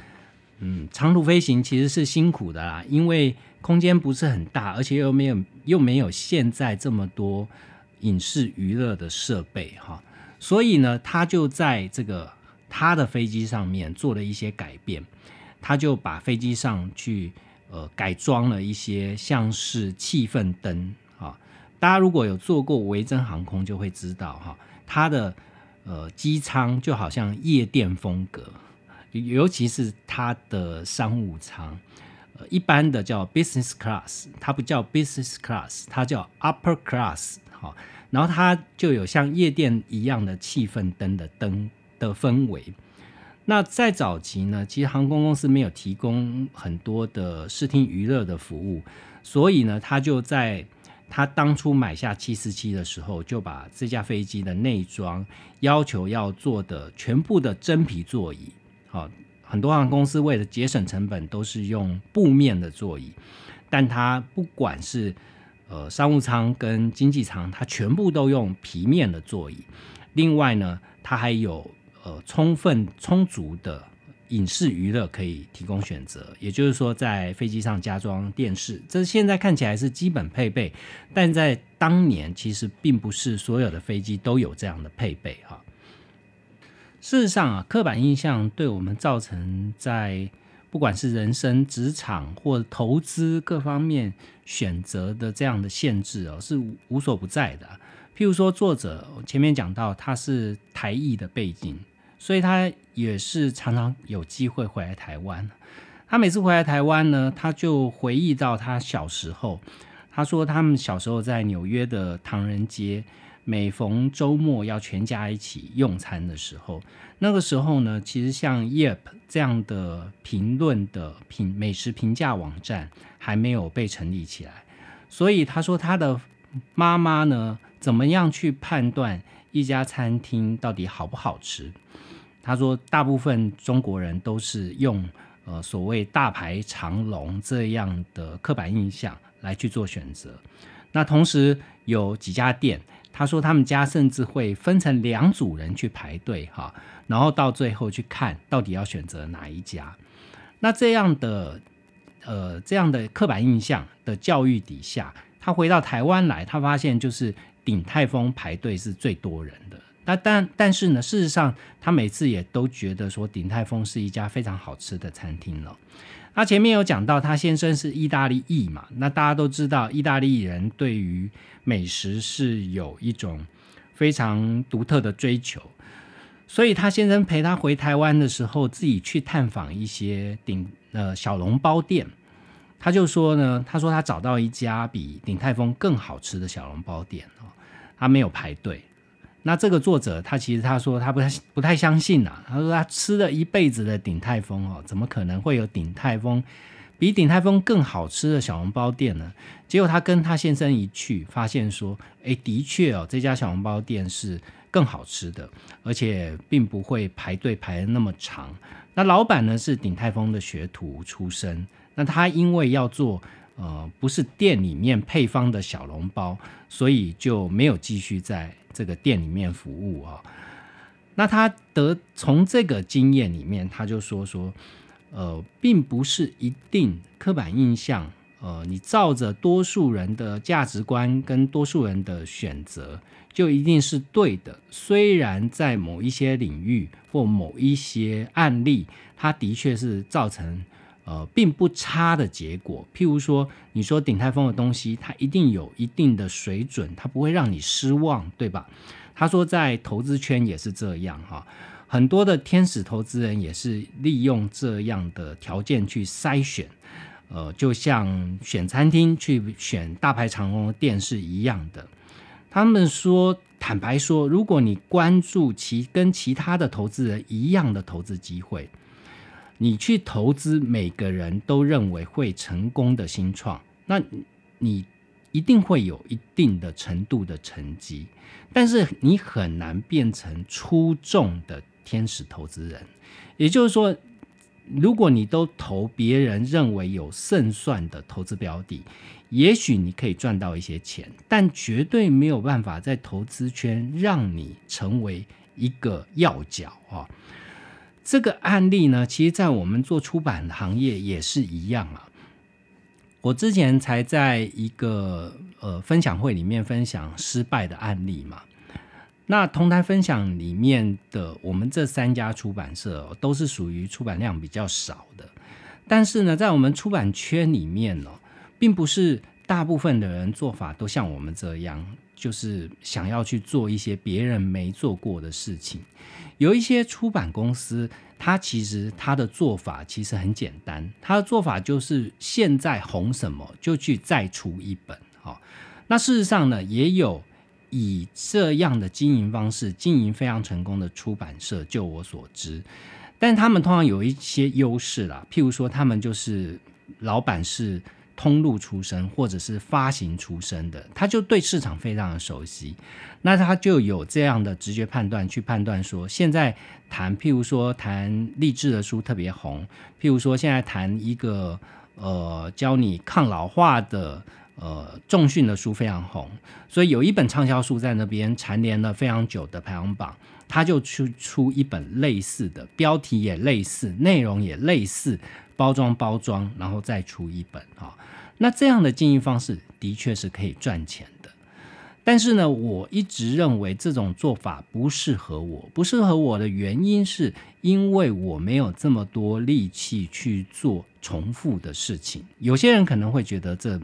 嗯，长途飞行其实是辛苦的啦，因为空间不是很大，而且又没有又没有现在这么多影视娱乐的设备哈，所以呢，他就在这个。他的飞机上面做了一些改变，他就把飞机上去呃改装了一些像是气氛灯啊。大家如果有坐过维珍航空，就会知道哈，它的呃机舱就好像夜店风格，尤其是它的商务舱，呃一般的叫 business class，它不叫 business class，它叫 upper class 好，然后它就有像夜店一样的气氛灯的灯。的氛围，那在早期呢，其实航空公司没有提供很多的视听娱乐的服务，所以呢，他就在他当初买下七四七的时候，就把这架飞机的内装要求要做的全部的真皮座椅。好，很多航空公司为了节省成本，都是用布面的座椅，但它不管是呃商务舱跟经济舱，它全部都用皮面的座椅。另外呢，它还有。呃，充分充足的影视娱乐可以提供选择，也就是说，在飞机上加装电视，这现在看起来是基本配备，但在当年其实并不是所有的飞机都有这样的配备哈。事实上啊，刻板印象对我们造成在不管是人生、职场或投资各方面选择的这样的限制哦，是无所不在的。譬如说，作者前面讲到他是台裔的背景。所以他也是常常有机会回来台湾。他每次回来台湾呢，他就回忆到他小时候。他说他们小时候在纽约的唐人街，每逢周末要全家一起用餐的时候，那个时候呢，其实像 Yelp 这样的评论的评美食评价网站还没有被成立起来，所以他说他的妈妈呢，怎么样去判断一家餐厅到底好不好吃？他说，大部分中国人都是用呃所谓大排长龙这样的刻板印象来去做选择。那同时有几家店，他说他们家甚至会分成两组人去排队哈，然后到最后去看到底要选择哪一家。那这样的呃这样的刻板印象的教育底下，他回到台湾来，他发现就是鼎泰丰排队是最多人的。那但但是呢，事实上他每次也都觉得说鼎泰丰是一家非常好吃的餐厅了。他前面有讲到他先生是意大利裔嘛，那大家都知道意大利人对于美食是有一种非常独特的追求，所以他先生陪他回台湾的时候，自己去探访一些鼎呃小笼包店，他就说呢，他说他找到一家比鼎泰丰更好吃的小笼包店哦，他没有排队。那这个作者他其实他说他不太不太相信呐，他说他吃了一辈子的鼎泰丰哦，怎么可能会有鼎泰丰比鼎泰丰更好吃的小笼包店呢？结果他跟他先生一去，发现说，哎，的确哦，这家小笼包店是更好吃的，而且并不会排队排的那么长。那老板呢是鼎泰丰的学徒出身，那他因为要做。呃，不是店里面配方的小笼包，所以就没有继续在这个店里面服务啊。那他得从这个经验里面，他就说说，呃，并不是一定刻板印象，呃，你照着多数人的价值观跟多数人的选择，就一定是对的。虽然在某一些领域或某一些案例，它的确是造成。呃，并不差的结果。譬如说，你说鼎泰丰的东西，它一定有一定的水准，它不会让你失望，对吧？他说，在投资圈也是这样哈，很多的天使投资人也是利用这样的条件去筛选，呃，就像选餐厅去选大排长龙的店是一样的。他们说，坦白说，如果你关注其跟其他的投资人一样的投资机会。你去投资，每个人都认为会成功的新创，那你一定会有一定的程度的成绩，但是你很难变成出众的天使投资人。也就是说，如果你都投别人认为有胜算的投资标的，也许你可以赚到一些钱，但绝对没有办法在投资圈让你成为一个要角啊。这个案例呢，其实，在我们做出版行业也是一样啊。我之前才在一个呃分享会里面分享失败的案例嘛。那同台分享里面的我们这三家出版社都是属于出版量比较少的，但是呢，在我们出版圈里面呢，并不是大部分的人做法都像我们这样，就是想要去做一些别人没做过的事情。有一些出版公司，它其实它的做法其实很简单，它的做法就是现在红什么就去再出一本。好，那事实上呢，也有以这样的经营方式经营非常成功的出版社，就我所知，但他们通常有一些优势啦，譬如说他们就是老板是。通路出身或者是发行出身的，他就对市场非常的熟悉，那他就有这样的直觉判断去判断说，现在谈譬如说谈励志的书特别红，譬如说现在谈一个呃教你抗老化的呃重训的书非常红，所以有一本畅销书在那边蝉联了非常久的排行榜，他就出出一本类似的，标题也类似，内容也类似。包装包装，然后再出一本啊，那这样的经营方式的确是可以赚钱的。但是呢，我一直认为这种做法不适合我。不适合我的原因是因为我没有这么多力气去做重复的事情。有些人可能会觉得这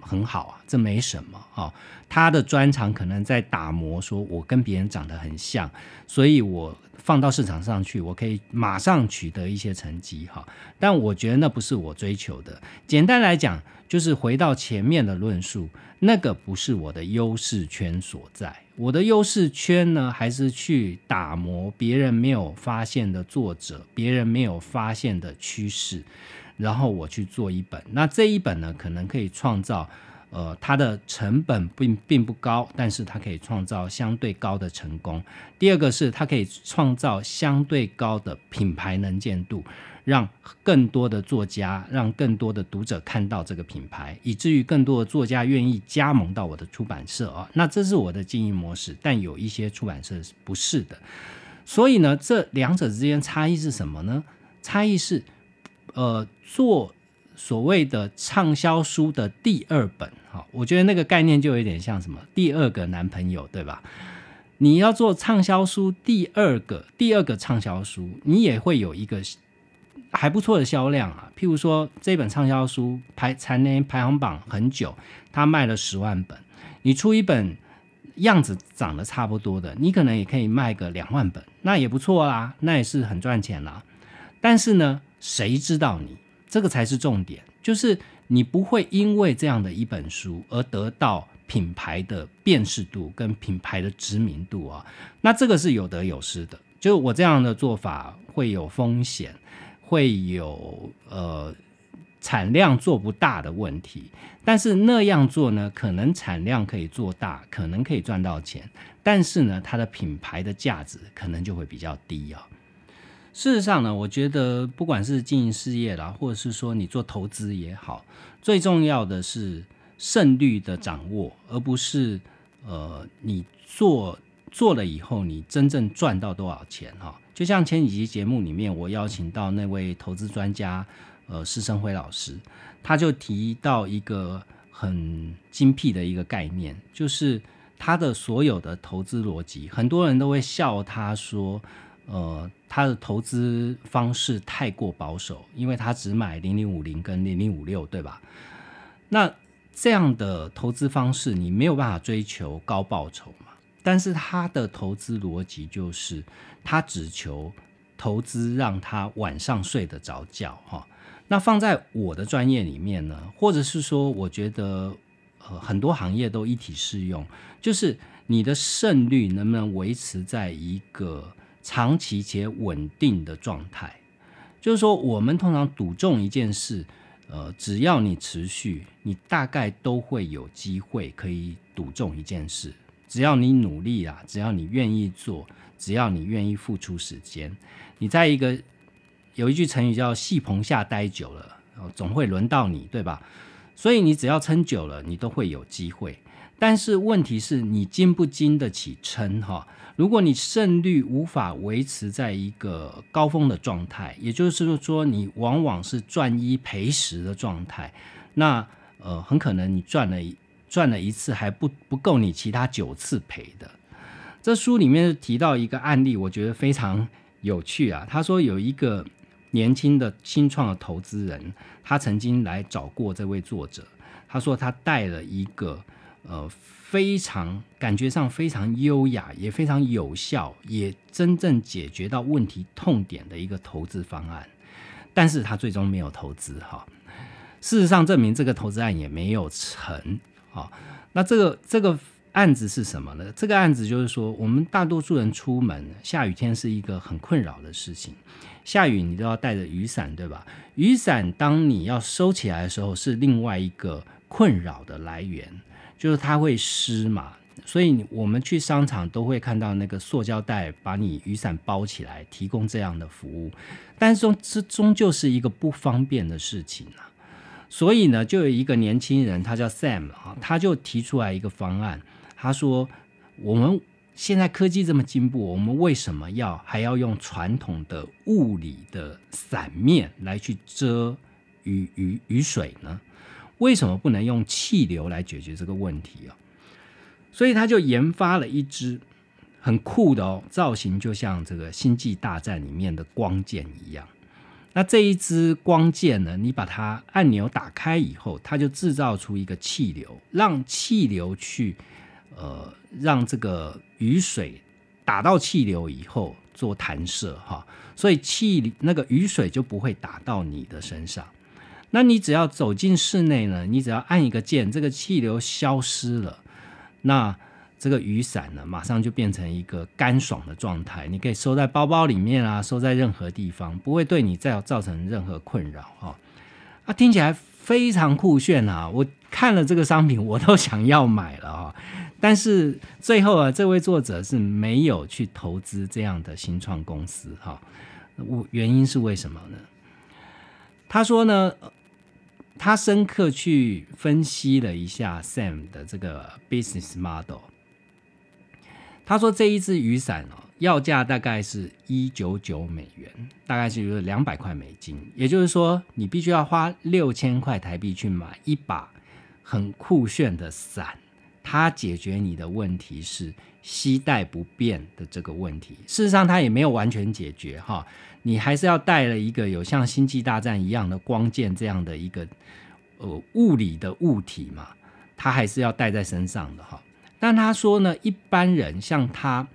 很好啊，这没什么啊。他的专长可能在打磨，说我跟别人长得很像，所以我。放到市场上去，我可以马上取得一些成绩哈，但我觉得那不是我追求的。简单来讲，就是回到前面的论述，那个不是我的优势圈所在我的优势圈呢，还是去打磨别人没有发现的作者，别人没有发现的趋势，然后我去做一本。那这一本呢，可能可以创造。呃，它的成本并并不高，但是它可以创造相对高的成功。第二个是它可以创造相对高的品牌能见度，让更多的作家，让更多的读者看到这个品牌，以至于更多的作家愿意加盟到我的出版社啊。那这是我的经营模式，但有一些出版社不是的。所以呢，这两者之间差异是什么呢？差异是，呃，做。所谓的畅销书的第二本，哈，我觉得那个概念就有点像什么第二个男朋友，对吧？你要做畅销书第二个，第二个畅销书，你也会有一个还不错的销量啊。譬如说，这本畅销书排蝉联排行榜很久，它卖了十万本，你出一本样子长得差不多的，你可能也可以卖个两万本，那也不错啦，那也是很赚钱啦。但是呢，谁知道你？这个才是重点，就是你不会因为这样的一本书而得到品牌的辨识度跟品牌的知名度啊。那这个是有得有失的，就是我这样的做法会有风险，会有呃产量做不大的问题。但是那样做呢，可能产量可以做大，可能可以赚到钱，但是呢，它的品牌的价值可能就会比较低啊。事实上呢，我觉得不管是经营事业啦，或者是说你做投资也好，最重要的是胜率的掌握，而不是呃你做做了以后你真正赚到多少钱哈。就像前几集节目里面，我邀请到那位投资专家呃施生辉老师，他就提到一个很精辟的一个概念，就是他的所有的投资逻辑，很多人都会笑他说。呃，他的投资方式太过保守，因为他只买零零五零跟零零五六，对吧？那这样的投资方式，你没有办法追求高报酬嘛？但是他的投资逻辑就是，他只求投资让他晚上睡得着觉，哈。那放在我的专业里面呢，或者是说，我觉得呃很多行业都一体适用，就是你的胜率能不能维持在一个。长期且稳定的状态，就是说，我们通常赌中一件事，呃，只要你持续，你大概都会有机会可以赌中一件事。只要你努力啊，只要你愿意做，只要你愿意付出时间，你在一个有一句成语叫“戏棚下待久了”，总会轮到你，对吧？所以你只要撑久了，你都会有机会。但是问题是你经不经得起撑哈？如果你胜率无法维持在一个高峰的状态，也就是说你往往是赚一赔十的状态，那呃很可能你赚了赚了一次还不不够你其他九次赔的。这书里面提到一个案例，我觉得非常有趣啊。他说有一个年轻的新创的投资人，他曾经来找过这位作者，他说他带了一个。呃，非常感觉上非常优雅，也非常有效，也真正解决到问题痛点的一个投资方案，但是他最终没有投资哈。事实上证明这个投资案也没有成啊。那这个这个案子是什么呢？这个案子就是说，我们大多数人出门下雨天是一个很困扰的事情，下雨你都要带着雨伞，对吧？雨伞当你要收起来的时候，是另外一个困扰的来源。就是它会湿嘛，所以我们去商场都会看到那个塑胶袋把你雨伞包起来，提供这样的服务。但是这终究是一个不方便的事情啊。所以呢，就有一个年轻人，他叫 Sam 啊，他就提出来一个方案。他说：“我们现在科技这么进步，我们为什么要还要用传统的物理的伞面来去遮雨雨雨水呢？”为什么不能用气流来解决这个问题啊？所以他就研发了一支很酷的哦，造型就像这个《星际大战》里面的光剑一样。那这一支光剑呢，你把它按钮打开以后，它就制造出一个气流，让气流去呃让这个雨水打到气流以后做弹射哈，所以气那个雨水就不会打到你的身上。那你只要走进室内呢，你只要按一个键，这个气流消失了，那这个雨伞呢，马上就变成一个干爽的状态，你可以收在包包里面啊，收在任何地方，不会对你再造成任何困扰哈。啊，听起来非常酷炫啊！我看了这个商品，我都想要买了啊。但是最后啊，这位作者是没有去投资这样的新创公司哈。我原因是为什么呢？他说呢。他深刻去分析了一下 Sam 的这个 business model。他说这一支雨伞哦，要价大概是一九九美元，大概是两百块美金。也就是说，你必须要花六千块台币去买一把很酷炫的伞。它解决你的问题是携带不便的这个问题。事实上，它也没有完全解决哈。你还是要带了一个有像星际大战一样的光剑这样的一个呃物理的物体嘛，他还是要带在身上的哈。但他说呢，一般人像他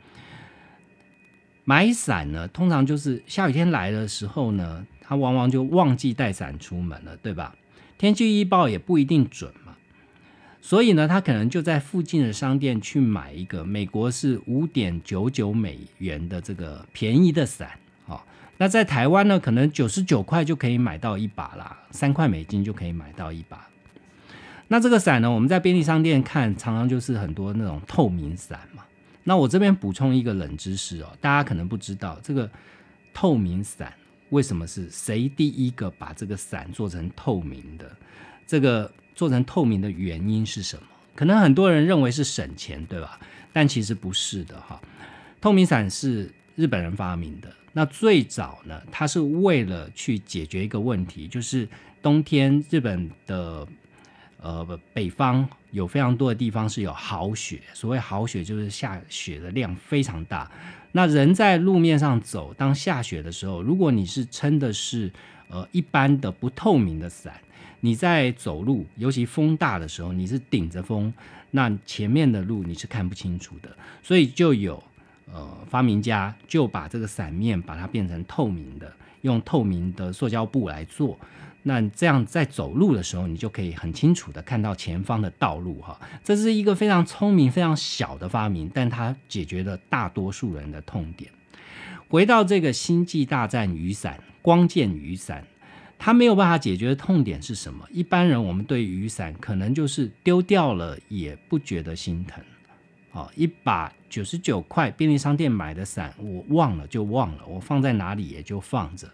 买伞呢，通常就是下雨天来的时候呢，他往往就忘记带伞出门了，对吧？天气预报也不一定准嘛，所以呢，他可能就在附近的商店去买一个美国是五点九九美元的这个便宜的伞。那在台湾呢，可能九十九块就可以买到一把啦，三块美金就可以买到一把。那这个伞呢，我们在便利商店看，常常就是很多那种透明伞嘛。那我这边补充一个冷知识哦，大家可能不知道，这个透明伞为什么是谁第一个把这个伞做成透明的？这个做成透明的原因是什么？可能很多人认为是省钱，对吧？但其实不是的哈。透明伞是日本人发明的。那最早呢，它是为了去解决一个问题，就是冬天日本的呃北方有非常多的地方是有豪雪，所谓豪雪就是下雪的量非常大。那人在路面上走，当下雪的时候，如果你是撑的是呃一般的不透明的伞，你在走路，尤其风大的时候，你是顶着风，那前面的路你是看不清楚的，所以就有。呃，发明家就把这个伞面把它变成透明的，用透明的塑胶布来做。那这样在走路的时候，你就可以很清楚的看到前方的道路哈。这是一个非常聪明、非常小的发明，但它解决了大多数人的痛点。回到这个星际大战雨伞、光剑雨伞，它没有办法解决的痛点是什么？一般人我们对雨伞可能就是丢掉了也不觉得心疼。哦，一把九十九块便利商店买的伞，我忘了就忘了，我放在哪里也就放着。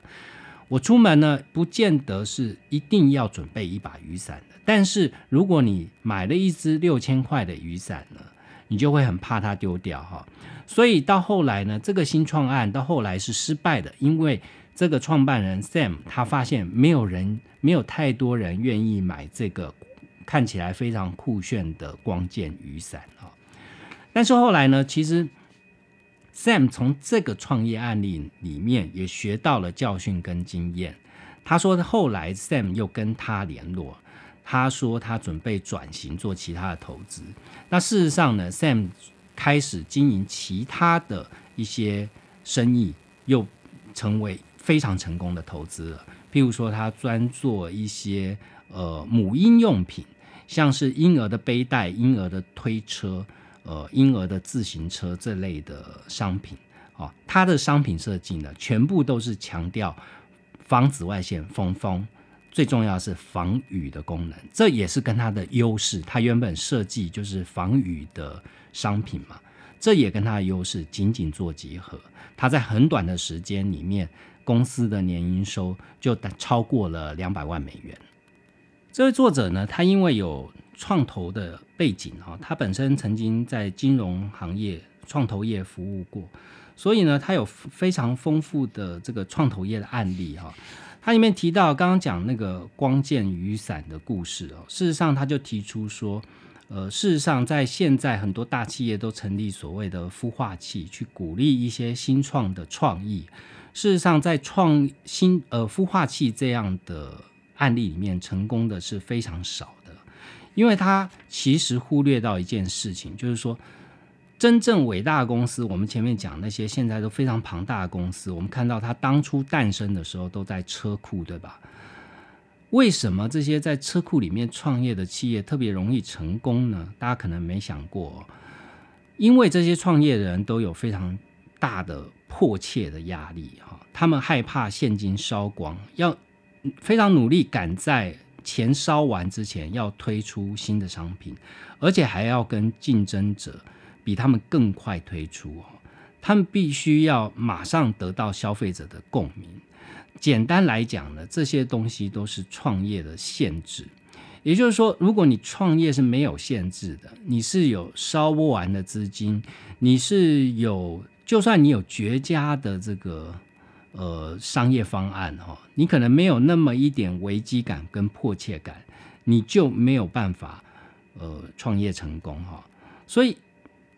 我出门呢，不见得是一定要准备一把雨伞的。但是如果你买了一支六千块的雨伞呢，你就会很怕它丢掉哈。所以到后来呢，这个新创案到后来是失败的，因为这个创办人 Sam 他发现没有人，没有太多人愿意买这个看起来非常酷炫的光剑雨伞啊。但是后来呢，其实 Sam 从这个创业案例里面也学到了教训跟经验。他说后来 Sam 又跟他联络，他说他准备转型做其他的投资。那事实上呢，Sam 开始经营其他的一些生意，又成为非常成功的投资了。譬如说，他专做一些呃母婴用品，像是婴儿的背带、婴儿的推车。呃，婴儿的自行车这类的商品，哦，它的商品设计呢，全部都是强调防紫外线、风风，最重要是防雨的功能，这也是跟它的优势。它原本设计就是防雨的商品嘛，这也跟它的优势紧紧做结合。它在很短的时间里面，公司的年营收就超过了两百万美元。这位作者呢，他因为有创投的背景哈，他本身曾经在金融行业、创投业服务过，所以呢，他有非常丰富的这个创投业的案例哈。他里面提到刚刚讲那个光剑雨伞的故事哦，事实上他就提出说，呃，事实上在现在很多大企业都成立所谓的孵化器，去鼓励一些新创的创意。事实上，在创新呃孵化器这样的。案例里面成功的是非常少的，因为他其实忽略到一件事情，就是说真正伟大的公司，我们前面讲那些现在都非常庞大的公司，我们看到它当初诞生的时候都在车库，对吧？为什么这些在车库里面创业的企业特别容易成功呢？大家可能没想过，因为这些创业的人都有非常大的迫切的压力哈，他们害怕现金烧光，要非常努力赶在钱烧完之前要推出新的商品，而且还要跟竞争者比他们更快推出哦。他们必须要马上得到消费者的共鸣。简单来讲呢，这些东西都是创业的限制。也就是说，如果你创业是没有限制的，你是有烧不完的资金，你是有，就算你有绝佳的这个呃商业方案哈，你可能没有那么一点危机感跟迫切感，你就没有办法呃创业成功哈。所以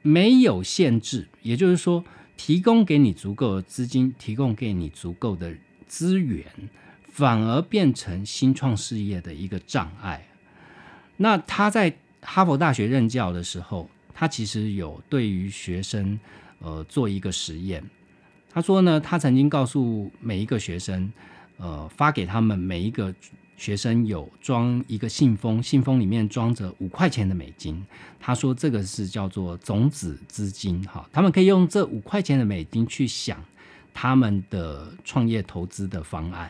没有限制，也就是说，提供给你足够的资金，提供给你足够的资源，反而变成新创事业的一个障碍。那他在哈佛大学任教的时候，他其实有对于学生呃做一个实验。他说呢，他曾经告诉每一个学生，呃，发给他们每一个学生有装一个信封，信封里面装着五块钱的美金。他说这个是叫做种子资金，哈，他们可以用这五块钱的美金去想他们的创业投资的方案，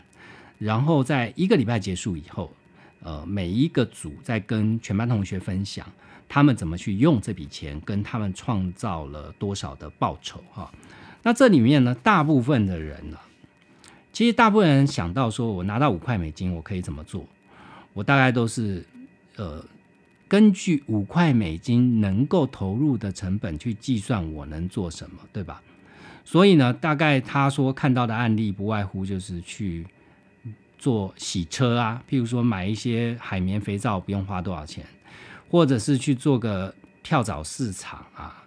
然后在一个礼拜结束以后。呃，每一个组在跟全班同学分享他们怎么去用这笔钱，跟他们创造了多少的报酬哈。那这里面呢，大部分的人呢，其实大部分人想到说我拿到五块美金，我可以怎么做？我大概都是呃，根据五块美金能够投入的成本去计算我能做什么，对吧？所以呢，大概他说看到的案例不外乎就是去。做洗车啊，譬如说买一些海绵肥皂不用花多少钱，或者是去做个跳蚤市场啊，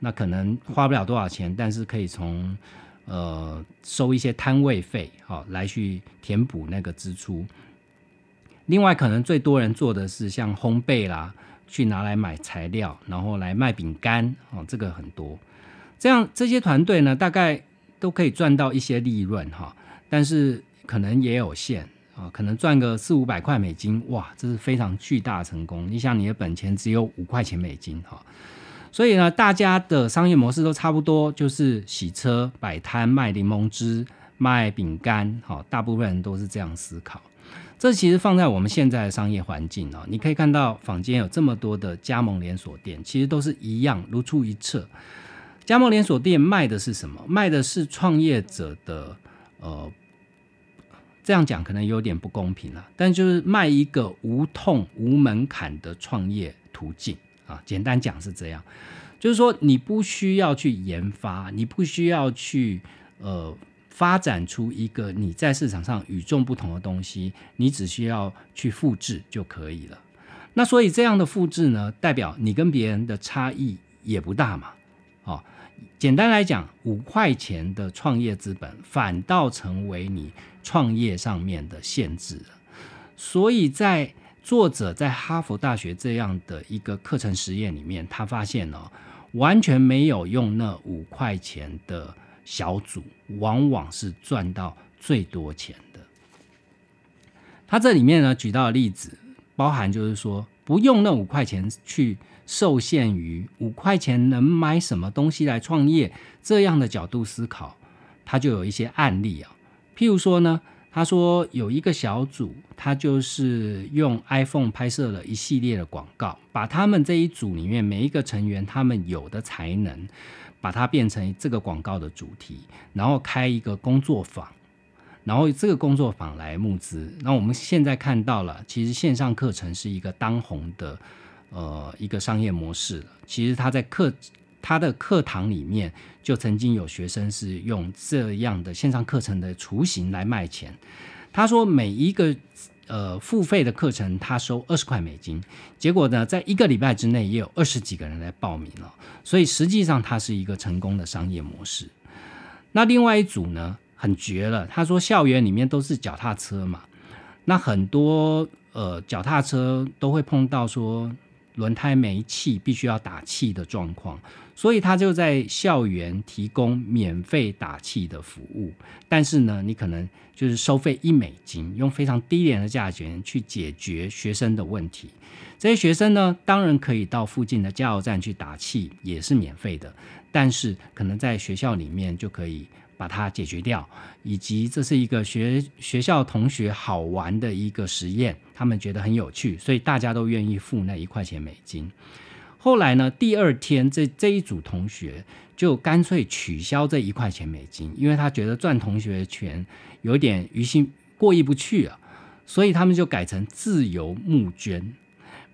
那可能花不了多少钱，但是可以从呃收一些摊位费，好来去填补那个支出。另外，可能最多人做的是像烘焙啦，去拿来买材料，然后来卖饼干，哦，这个很多。这样这些团队呢，大概都可以赚到一些利润哈，但是。可能也有限啊，可能赚个四五百块美金，哇，这是非常巨大成功。你想，你的本钱只有五块钱美金哈，所以呢，大家的商业模式都差不多，就是洗车、摆摊、卖柠檬汁、卖饼干，哈，大部分人都是这样思考。这其实放在我们现在的商业环境啊，你可以看到坊间有这么多的加盟连锁店，其实都是一样，如出一辙。加盟连锁店卖的是什么？卖的是创业者的呃。这样讲可能有点不公平了，但就是卖一个无痛无门槛的创业途径啊。简单讲是这样，就是说你不需要去研发，你不需要去呃发展出一个你在市场上与众不同的东西，你只需要去复制就可以了。那所以这样的复制呢，代表你跟别人的差异也不大嘛。哦，简单来讲，五块钱的创业资本反倒成为你。创业上面的限制了，所以在作者在哈佛大学这样的一个课程实验里面，他发现哦，完全没有用那五块钱的小组，往往是赚到最多钱的。他这里面呢举到的例子，包含就是说，不用那五块钱去受限于五块钱能买什么东西来创业这样的角度思考，他就有一些案例啊。譬如说呢，他说有一个小组，他就是用 iPhone 拍摄了一系列的广告，把他们这一组里面每一个成员他们有的才能，把它变成这个广告的主题，然后开一个工作坊，然后这个工作坊来募资。那我们现在看到了，其实线上课程是一个当红的呃一个商业模式。其实他在课。他的课堂里面就曾经有学生是用这样的线上课程的雏形来卖钱。他说每一个呃付费的课程他收二十块美金，结果呢在一个礼拜之内也有二十几个人来报名了，所以实际上它是一个成功的商业模式。那另外一组呢很绝了，他说校园里面都是脚踏车嘛，那很多呃脚踏车都会碰到说轮胎没气必须要打气的状况。所以他就在校园提供免费打气的服务。但是呢，你可能就是收费一美金，用非常低廉的价钱去解决学生的问题。这些学生呢，当然可以到附近的加油站去打气，也是免费的。但是可能在学校里面就可以把它解决掉，以及这是一个学学校同学好玩的一个实验，他们觉得很有趣，所以大家都愿意付那一块钱美金。后来呢，第二天这这一组同学就干脆取消这一块钱美金，因为他觉得赚同学的钱有点于心过意不去啊，所以他们就改成自由募捐。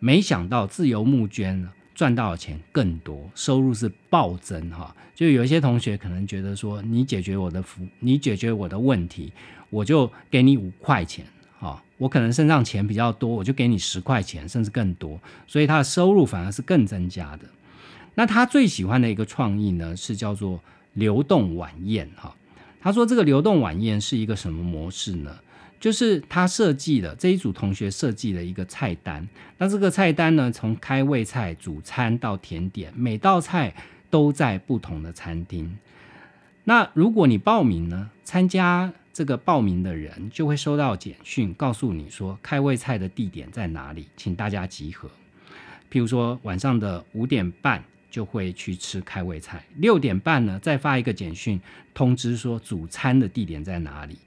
没想到自由募捐赚到的钱更多，收入是暴增哈。就有一些同学可能觉得说，你解决我的福，你解决我的问题，我就给你五块钱。我可能身上钱比较多，我就给你十块钱，甚至更多。所以他的收入反而是更增加的。那他最喜欢的一个创意呢，是叫做流动晚宴哈。他说这个流动晚宴是一个什么模式呢？就是他设计的这一组同学设计了一个菜单，那这个菜单呢，从开胃菜、主餐到甜点，每道菜都在不同的餐厅。那如果你报名呢，参加这个报名的人就会收到简讯，告诉你说开胃菜的地点在哪里，请大家集合。譬如说晚上的五点半就会去吃开胃菜，六点半呢再发一个简讯通知说主餐的地点在哪里。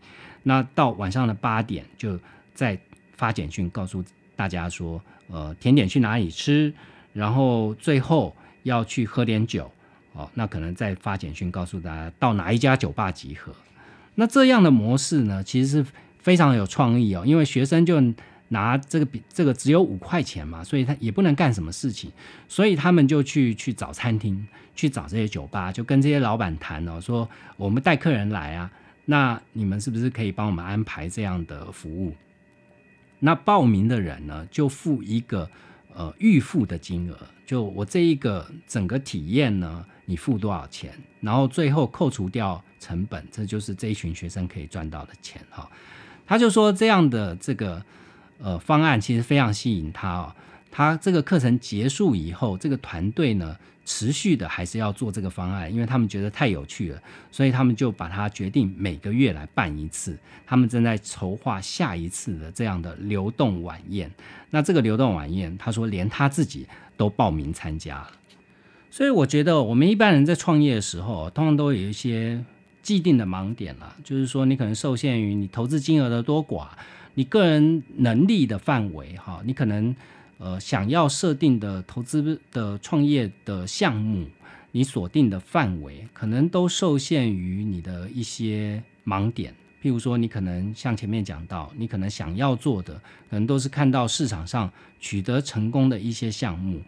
那到晚上的八点，就再发简讯告诉大家说，呃，甜点去哪里吃，然后最后要去喝点酒，哦，那可能再发简讯告诉大家到哪一家酒吧集合。那这样的模式呢，其实是非常有创意哦，因为学生就拿这个比这个只有五块钱嘛，所以他也不能干什么事情，所以他们就去去找餐厅，去找这些酒吧，就跟这些老板谈哦，说我们带客人来啊。那你们是不是可以帮我们安排这样的服务？那报名的人呢，就付一个呃预付的金额，就我这一个整个体验呢，你付多少钱，然后最后扣除掉成本，这就是这一群学生可以赚到的钱哈。他就说这样的这个呃方案其实非常吸引他哦。他这个课程结束以后，这个团队呢？持续的还是要做这个方案，因为他们觉得太有趣了，所以他们就把它决定每个月来办一次。他们正在筹划下一次的这样的流动晚宴。那这个流动晚宴，他说连他自己都报名参加了。所以我觉得我们一般人在创业的时候，通常都有一些既定的盲点了，就是说你可能受限于你投资金额的多寡，你个人能力的范围，哈，你可能。呃，想要设定的投资的创业的项目，你锁定的范围可能都受限于你的一些盲点。譬如说，你可能像前面讲到，你可能想要做的，可能都是看到市场上取得成功的一些项目，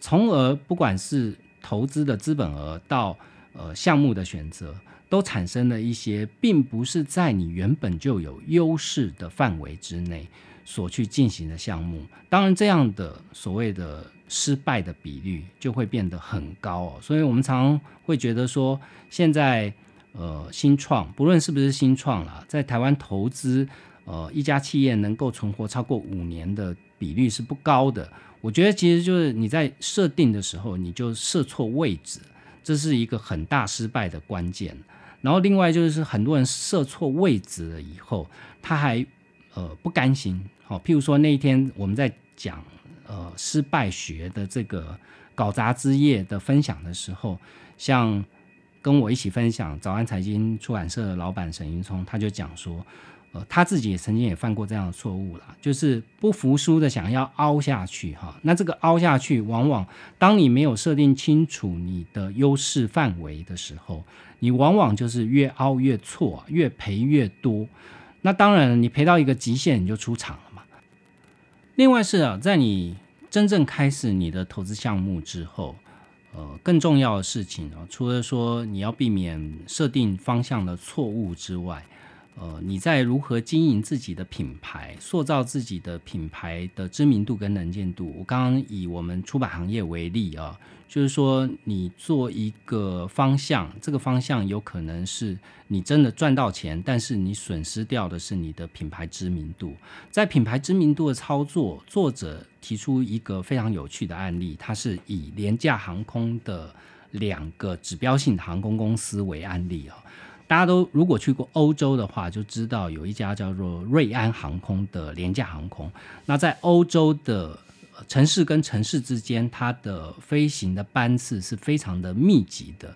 从而不管是投资的资本额到呃项目的选择，都产生了一些并不是在你原本就有优势的范围之内。所去进行的项目，当然这样的所谓的失败的比率就会变得很高哦。所以我们常会觉得说，现在呃新创，不论是不是新创啦，在台湾投资呃一家企业能够存活超过五年的比率是不高的。我觉得其实就是你在设定的时候你就设错位置，这是一个很大失败的关键。然后另外就是很多人设错位置了以后，他还呃不甘心。好，譬如说那一天我们在讲呃失败学的这个搞砸之夜的分享的时候，像跟我一起分享早安财经出版社的老板沈云聪，他就讲说，他自己也曾经也犯过这样的错误了，就是不服输的想要凹下去哈。那这个凹下去，往往当你没有设定清楚你的优势范围的时候，你往往就是越凹越错，越赔越多。那当然，你赔到一个极限，你就出场了嘛。另外是啊，在你真正开始你的投资项目之后，呃，更重要的事情啊，除了说你要避免设定方向的错误之外，呃，你在如何经营自己的品牌，塑造自己的品牌的知名度跟能见度？我刚刚以我们出版行业为例啊。就是说，你做一个方向，这个方向有可能是你真的赚到钱，但是你损失掉的是你的品牌知名度。在品牌知名度的操作，作者提出一个非常有趣的案例，他是以廉价航空的两个指标性航空公司为案例啊。大家都如果去过欧洲的话，就知道有一家叫做瑞安航空的廉价航空。那在欧洲的城市跟城市之间，它的飞行的班次是非常的密集的。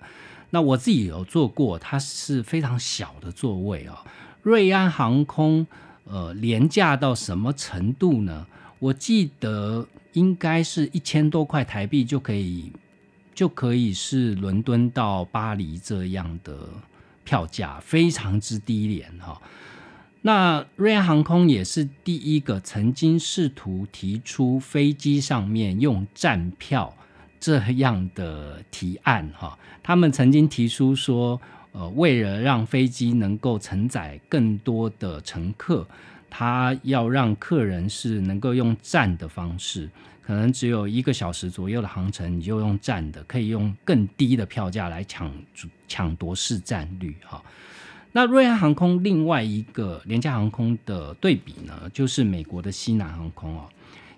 那我自己有坐过，它是非常小的座位啊。瑞安航空呃廉价到什么程度呢？我记得应该是一千多块台币就可以就可以是伦敦到巴黎这样的。票价非常之低廉哈，那瑞安航空也是第一个曾经试图提出飞机上面用站票这样的提案哈。他们曾经提出说，呃，为了让飞机能够承载更多的乘客，他要让客人是能够用站的方式。可能只有一个小时左右的航程，你就用站的，可以用更低的票价来抢抢夺市占率哈。那瑞安航空另外一个廉价航空的对比呢，就是美国的西南航空哦。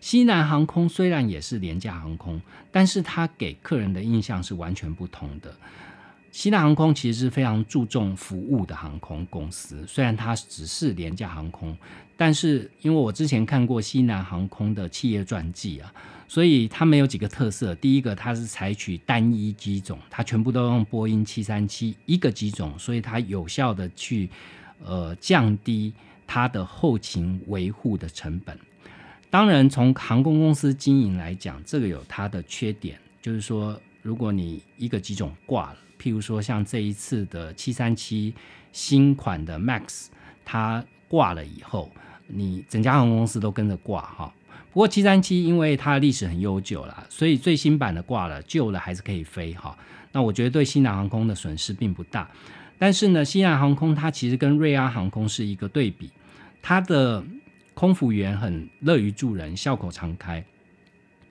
西南航空虽然也是廉价航空，但是它给客人的印象是完全不同的。西南航空其实是非常注重服务的航空公司，虽然它只是廉价航空，但是因为我之前看过西南航空的企业传记啊，所以它没有几个特色。第一个，它是采取单一机种，它全部都用波音七三七一个机种，所以它有效的去呃降低它的后勤维护的成本。当然，从航空公司经营来讲，这个有它的缺点，就是说，如果你一个机种挂了。譬如说，像这一次的七三七新款的 MAX，它挂了以后，你整家航空公司都跟着挂哈。不过七三七因为它历史很悠久了，所以最新版的挂了，旧的还是可以飞哈。那我觉得对西南航空的损失并不大。但是呢，西南航空它其实跟瑞安航空是一个对比，它的空服员很乐于助人，笑口常开。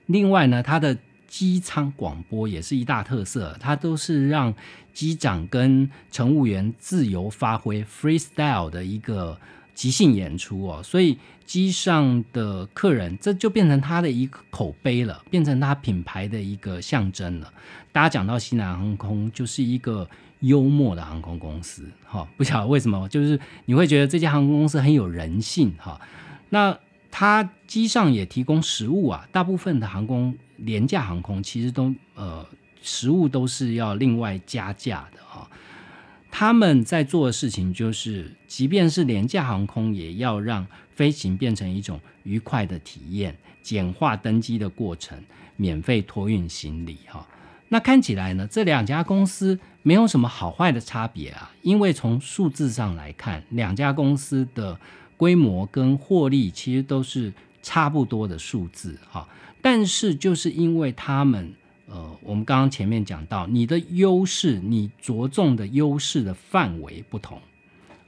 另外呢，它的机舱广播也是一大特色，它都是让机长跟乘务员自由发挥 freestyle 的一个即兴演出哦，所以机上的客人这就变成他的一个口碑了，变成他品牌的一个象征了。大家讲到西南航空，就是一个幽默的航空公司，哈，不晓得为什么，就是你会觉得这家航空公司很有人性，哈。那它机上也提供食物啊，大部分的航空。廉价航空其实都呃，食物都是要另外加价的啊。他们在做的事情就是，即便是廉价航空，也要让飞行变成一种愉快的体验，简化登机的过程，免费托运行李哈。那看起来呢，这两家公司没有什么好坏的差别啊，因为从数字上来看，两家公司的规模跟获利其实都是差不多的数字哈。但是，就是因为他们，呃，我们刚刚前面讲到，你的优势，你着重的优势的范围不同。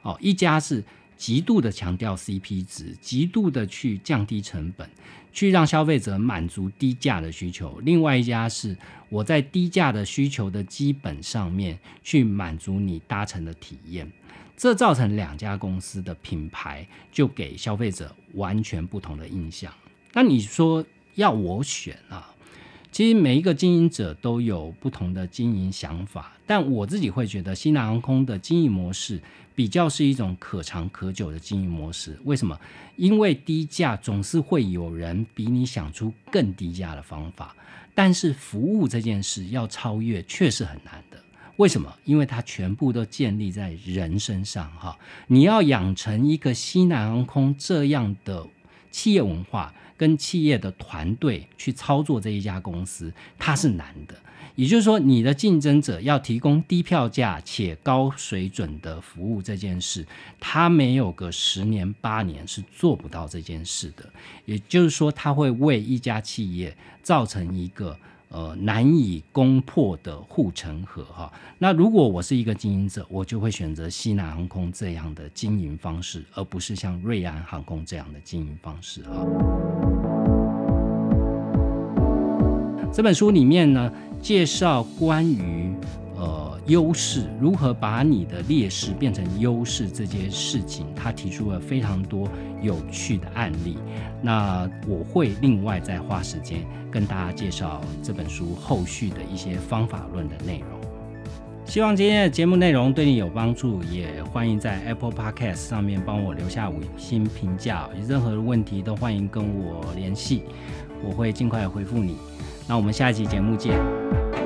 哦，一家是极度的强调 CP 值，极度的去降低成本，去让消费者满足低价的需求；另外一家是我在低价的需求的基本上面去满足你搭乘的体验。这造成两家公司的品牌就给消费者完全不同的印象。那你说？要我选啊，其实每一个经营者都有不同的经营想法，但我自己会觉得西南航空的经营模式比较是一种可长可久的经营模式。为什么？因为低价总是会有人比你想出更低价的方法，但是服务这件事要超越确实很难的。为什么？因为它全部都建立在人身上哈，你要养成一个西南航空这样的企业文化。跟企业的团队去操作这一家公司，它是难的。也就是说，你的竞争者要提供低票价且高水准的服务这件事，他没有个十年八年是做不到这件事的。也就是说，他会为一家企业造成一个。呃，难以攻破的护城河哈。那如果我是一个经营者，我就会选择西南航空这样的经营方式，而不是像瑞安航空这样的经营方式哈。这本书里面呢，介绍关于呃优势，如何把你的劣势变成优势这件事情，他提出了非常多有趣的案例。那我会另外再花时间跟大家介绍这本书后续的一些方法论的内容。希望今天的节目内容对你有帮助，也欢迎在 Apple Podcast 上面帮我留下五星评价。有任何的问题都欢迎跟我联系，我会尽快回复你。那我们下一期节目见。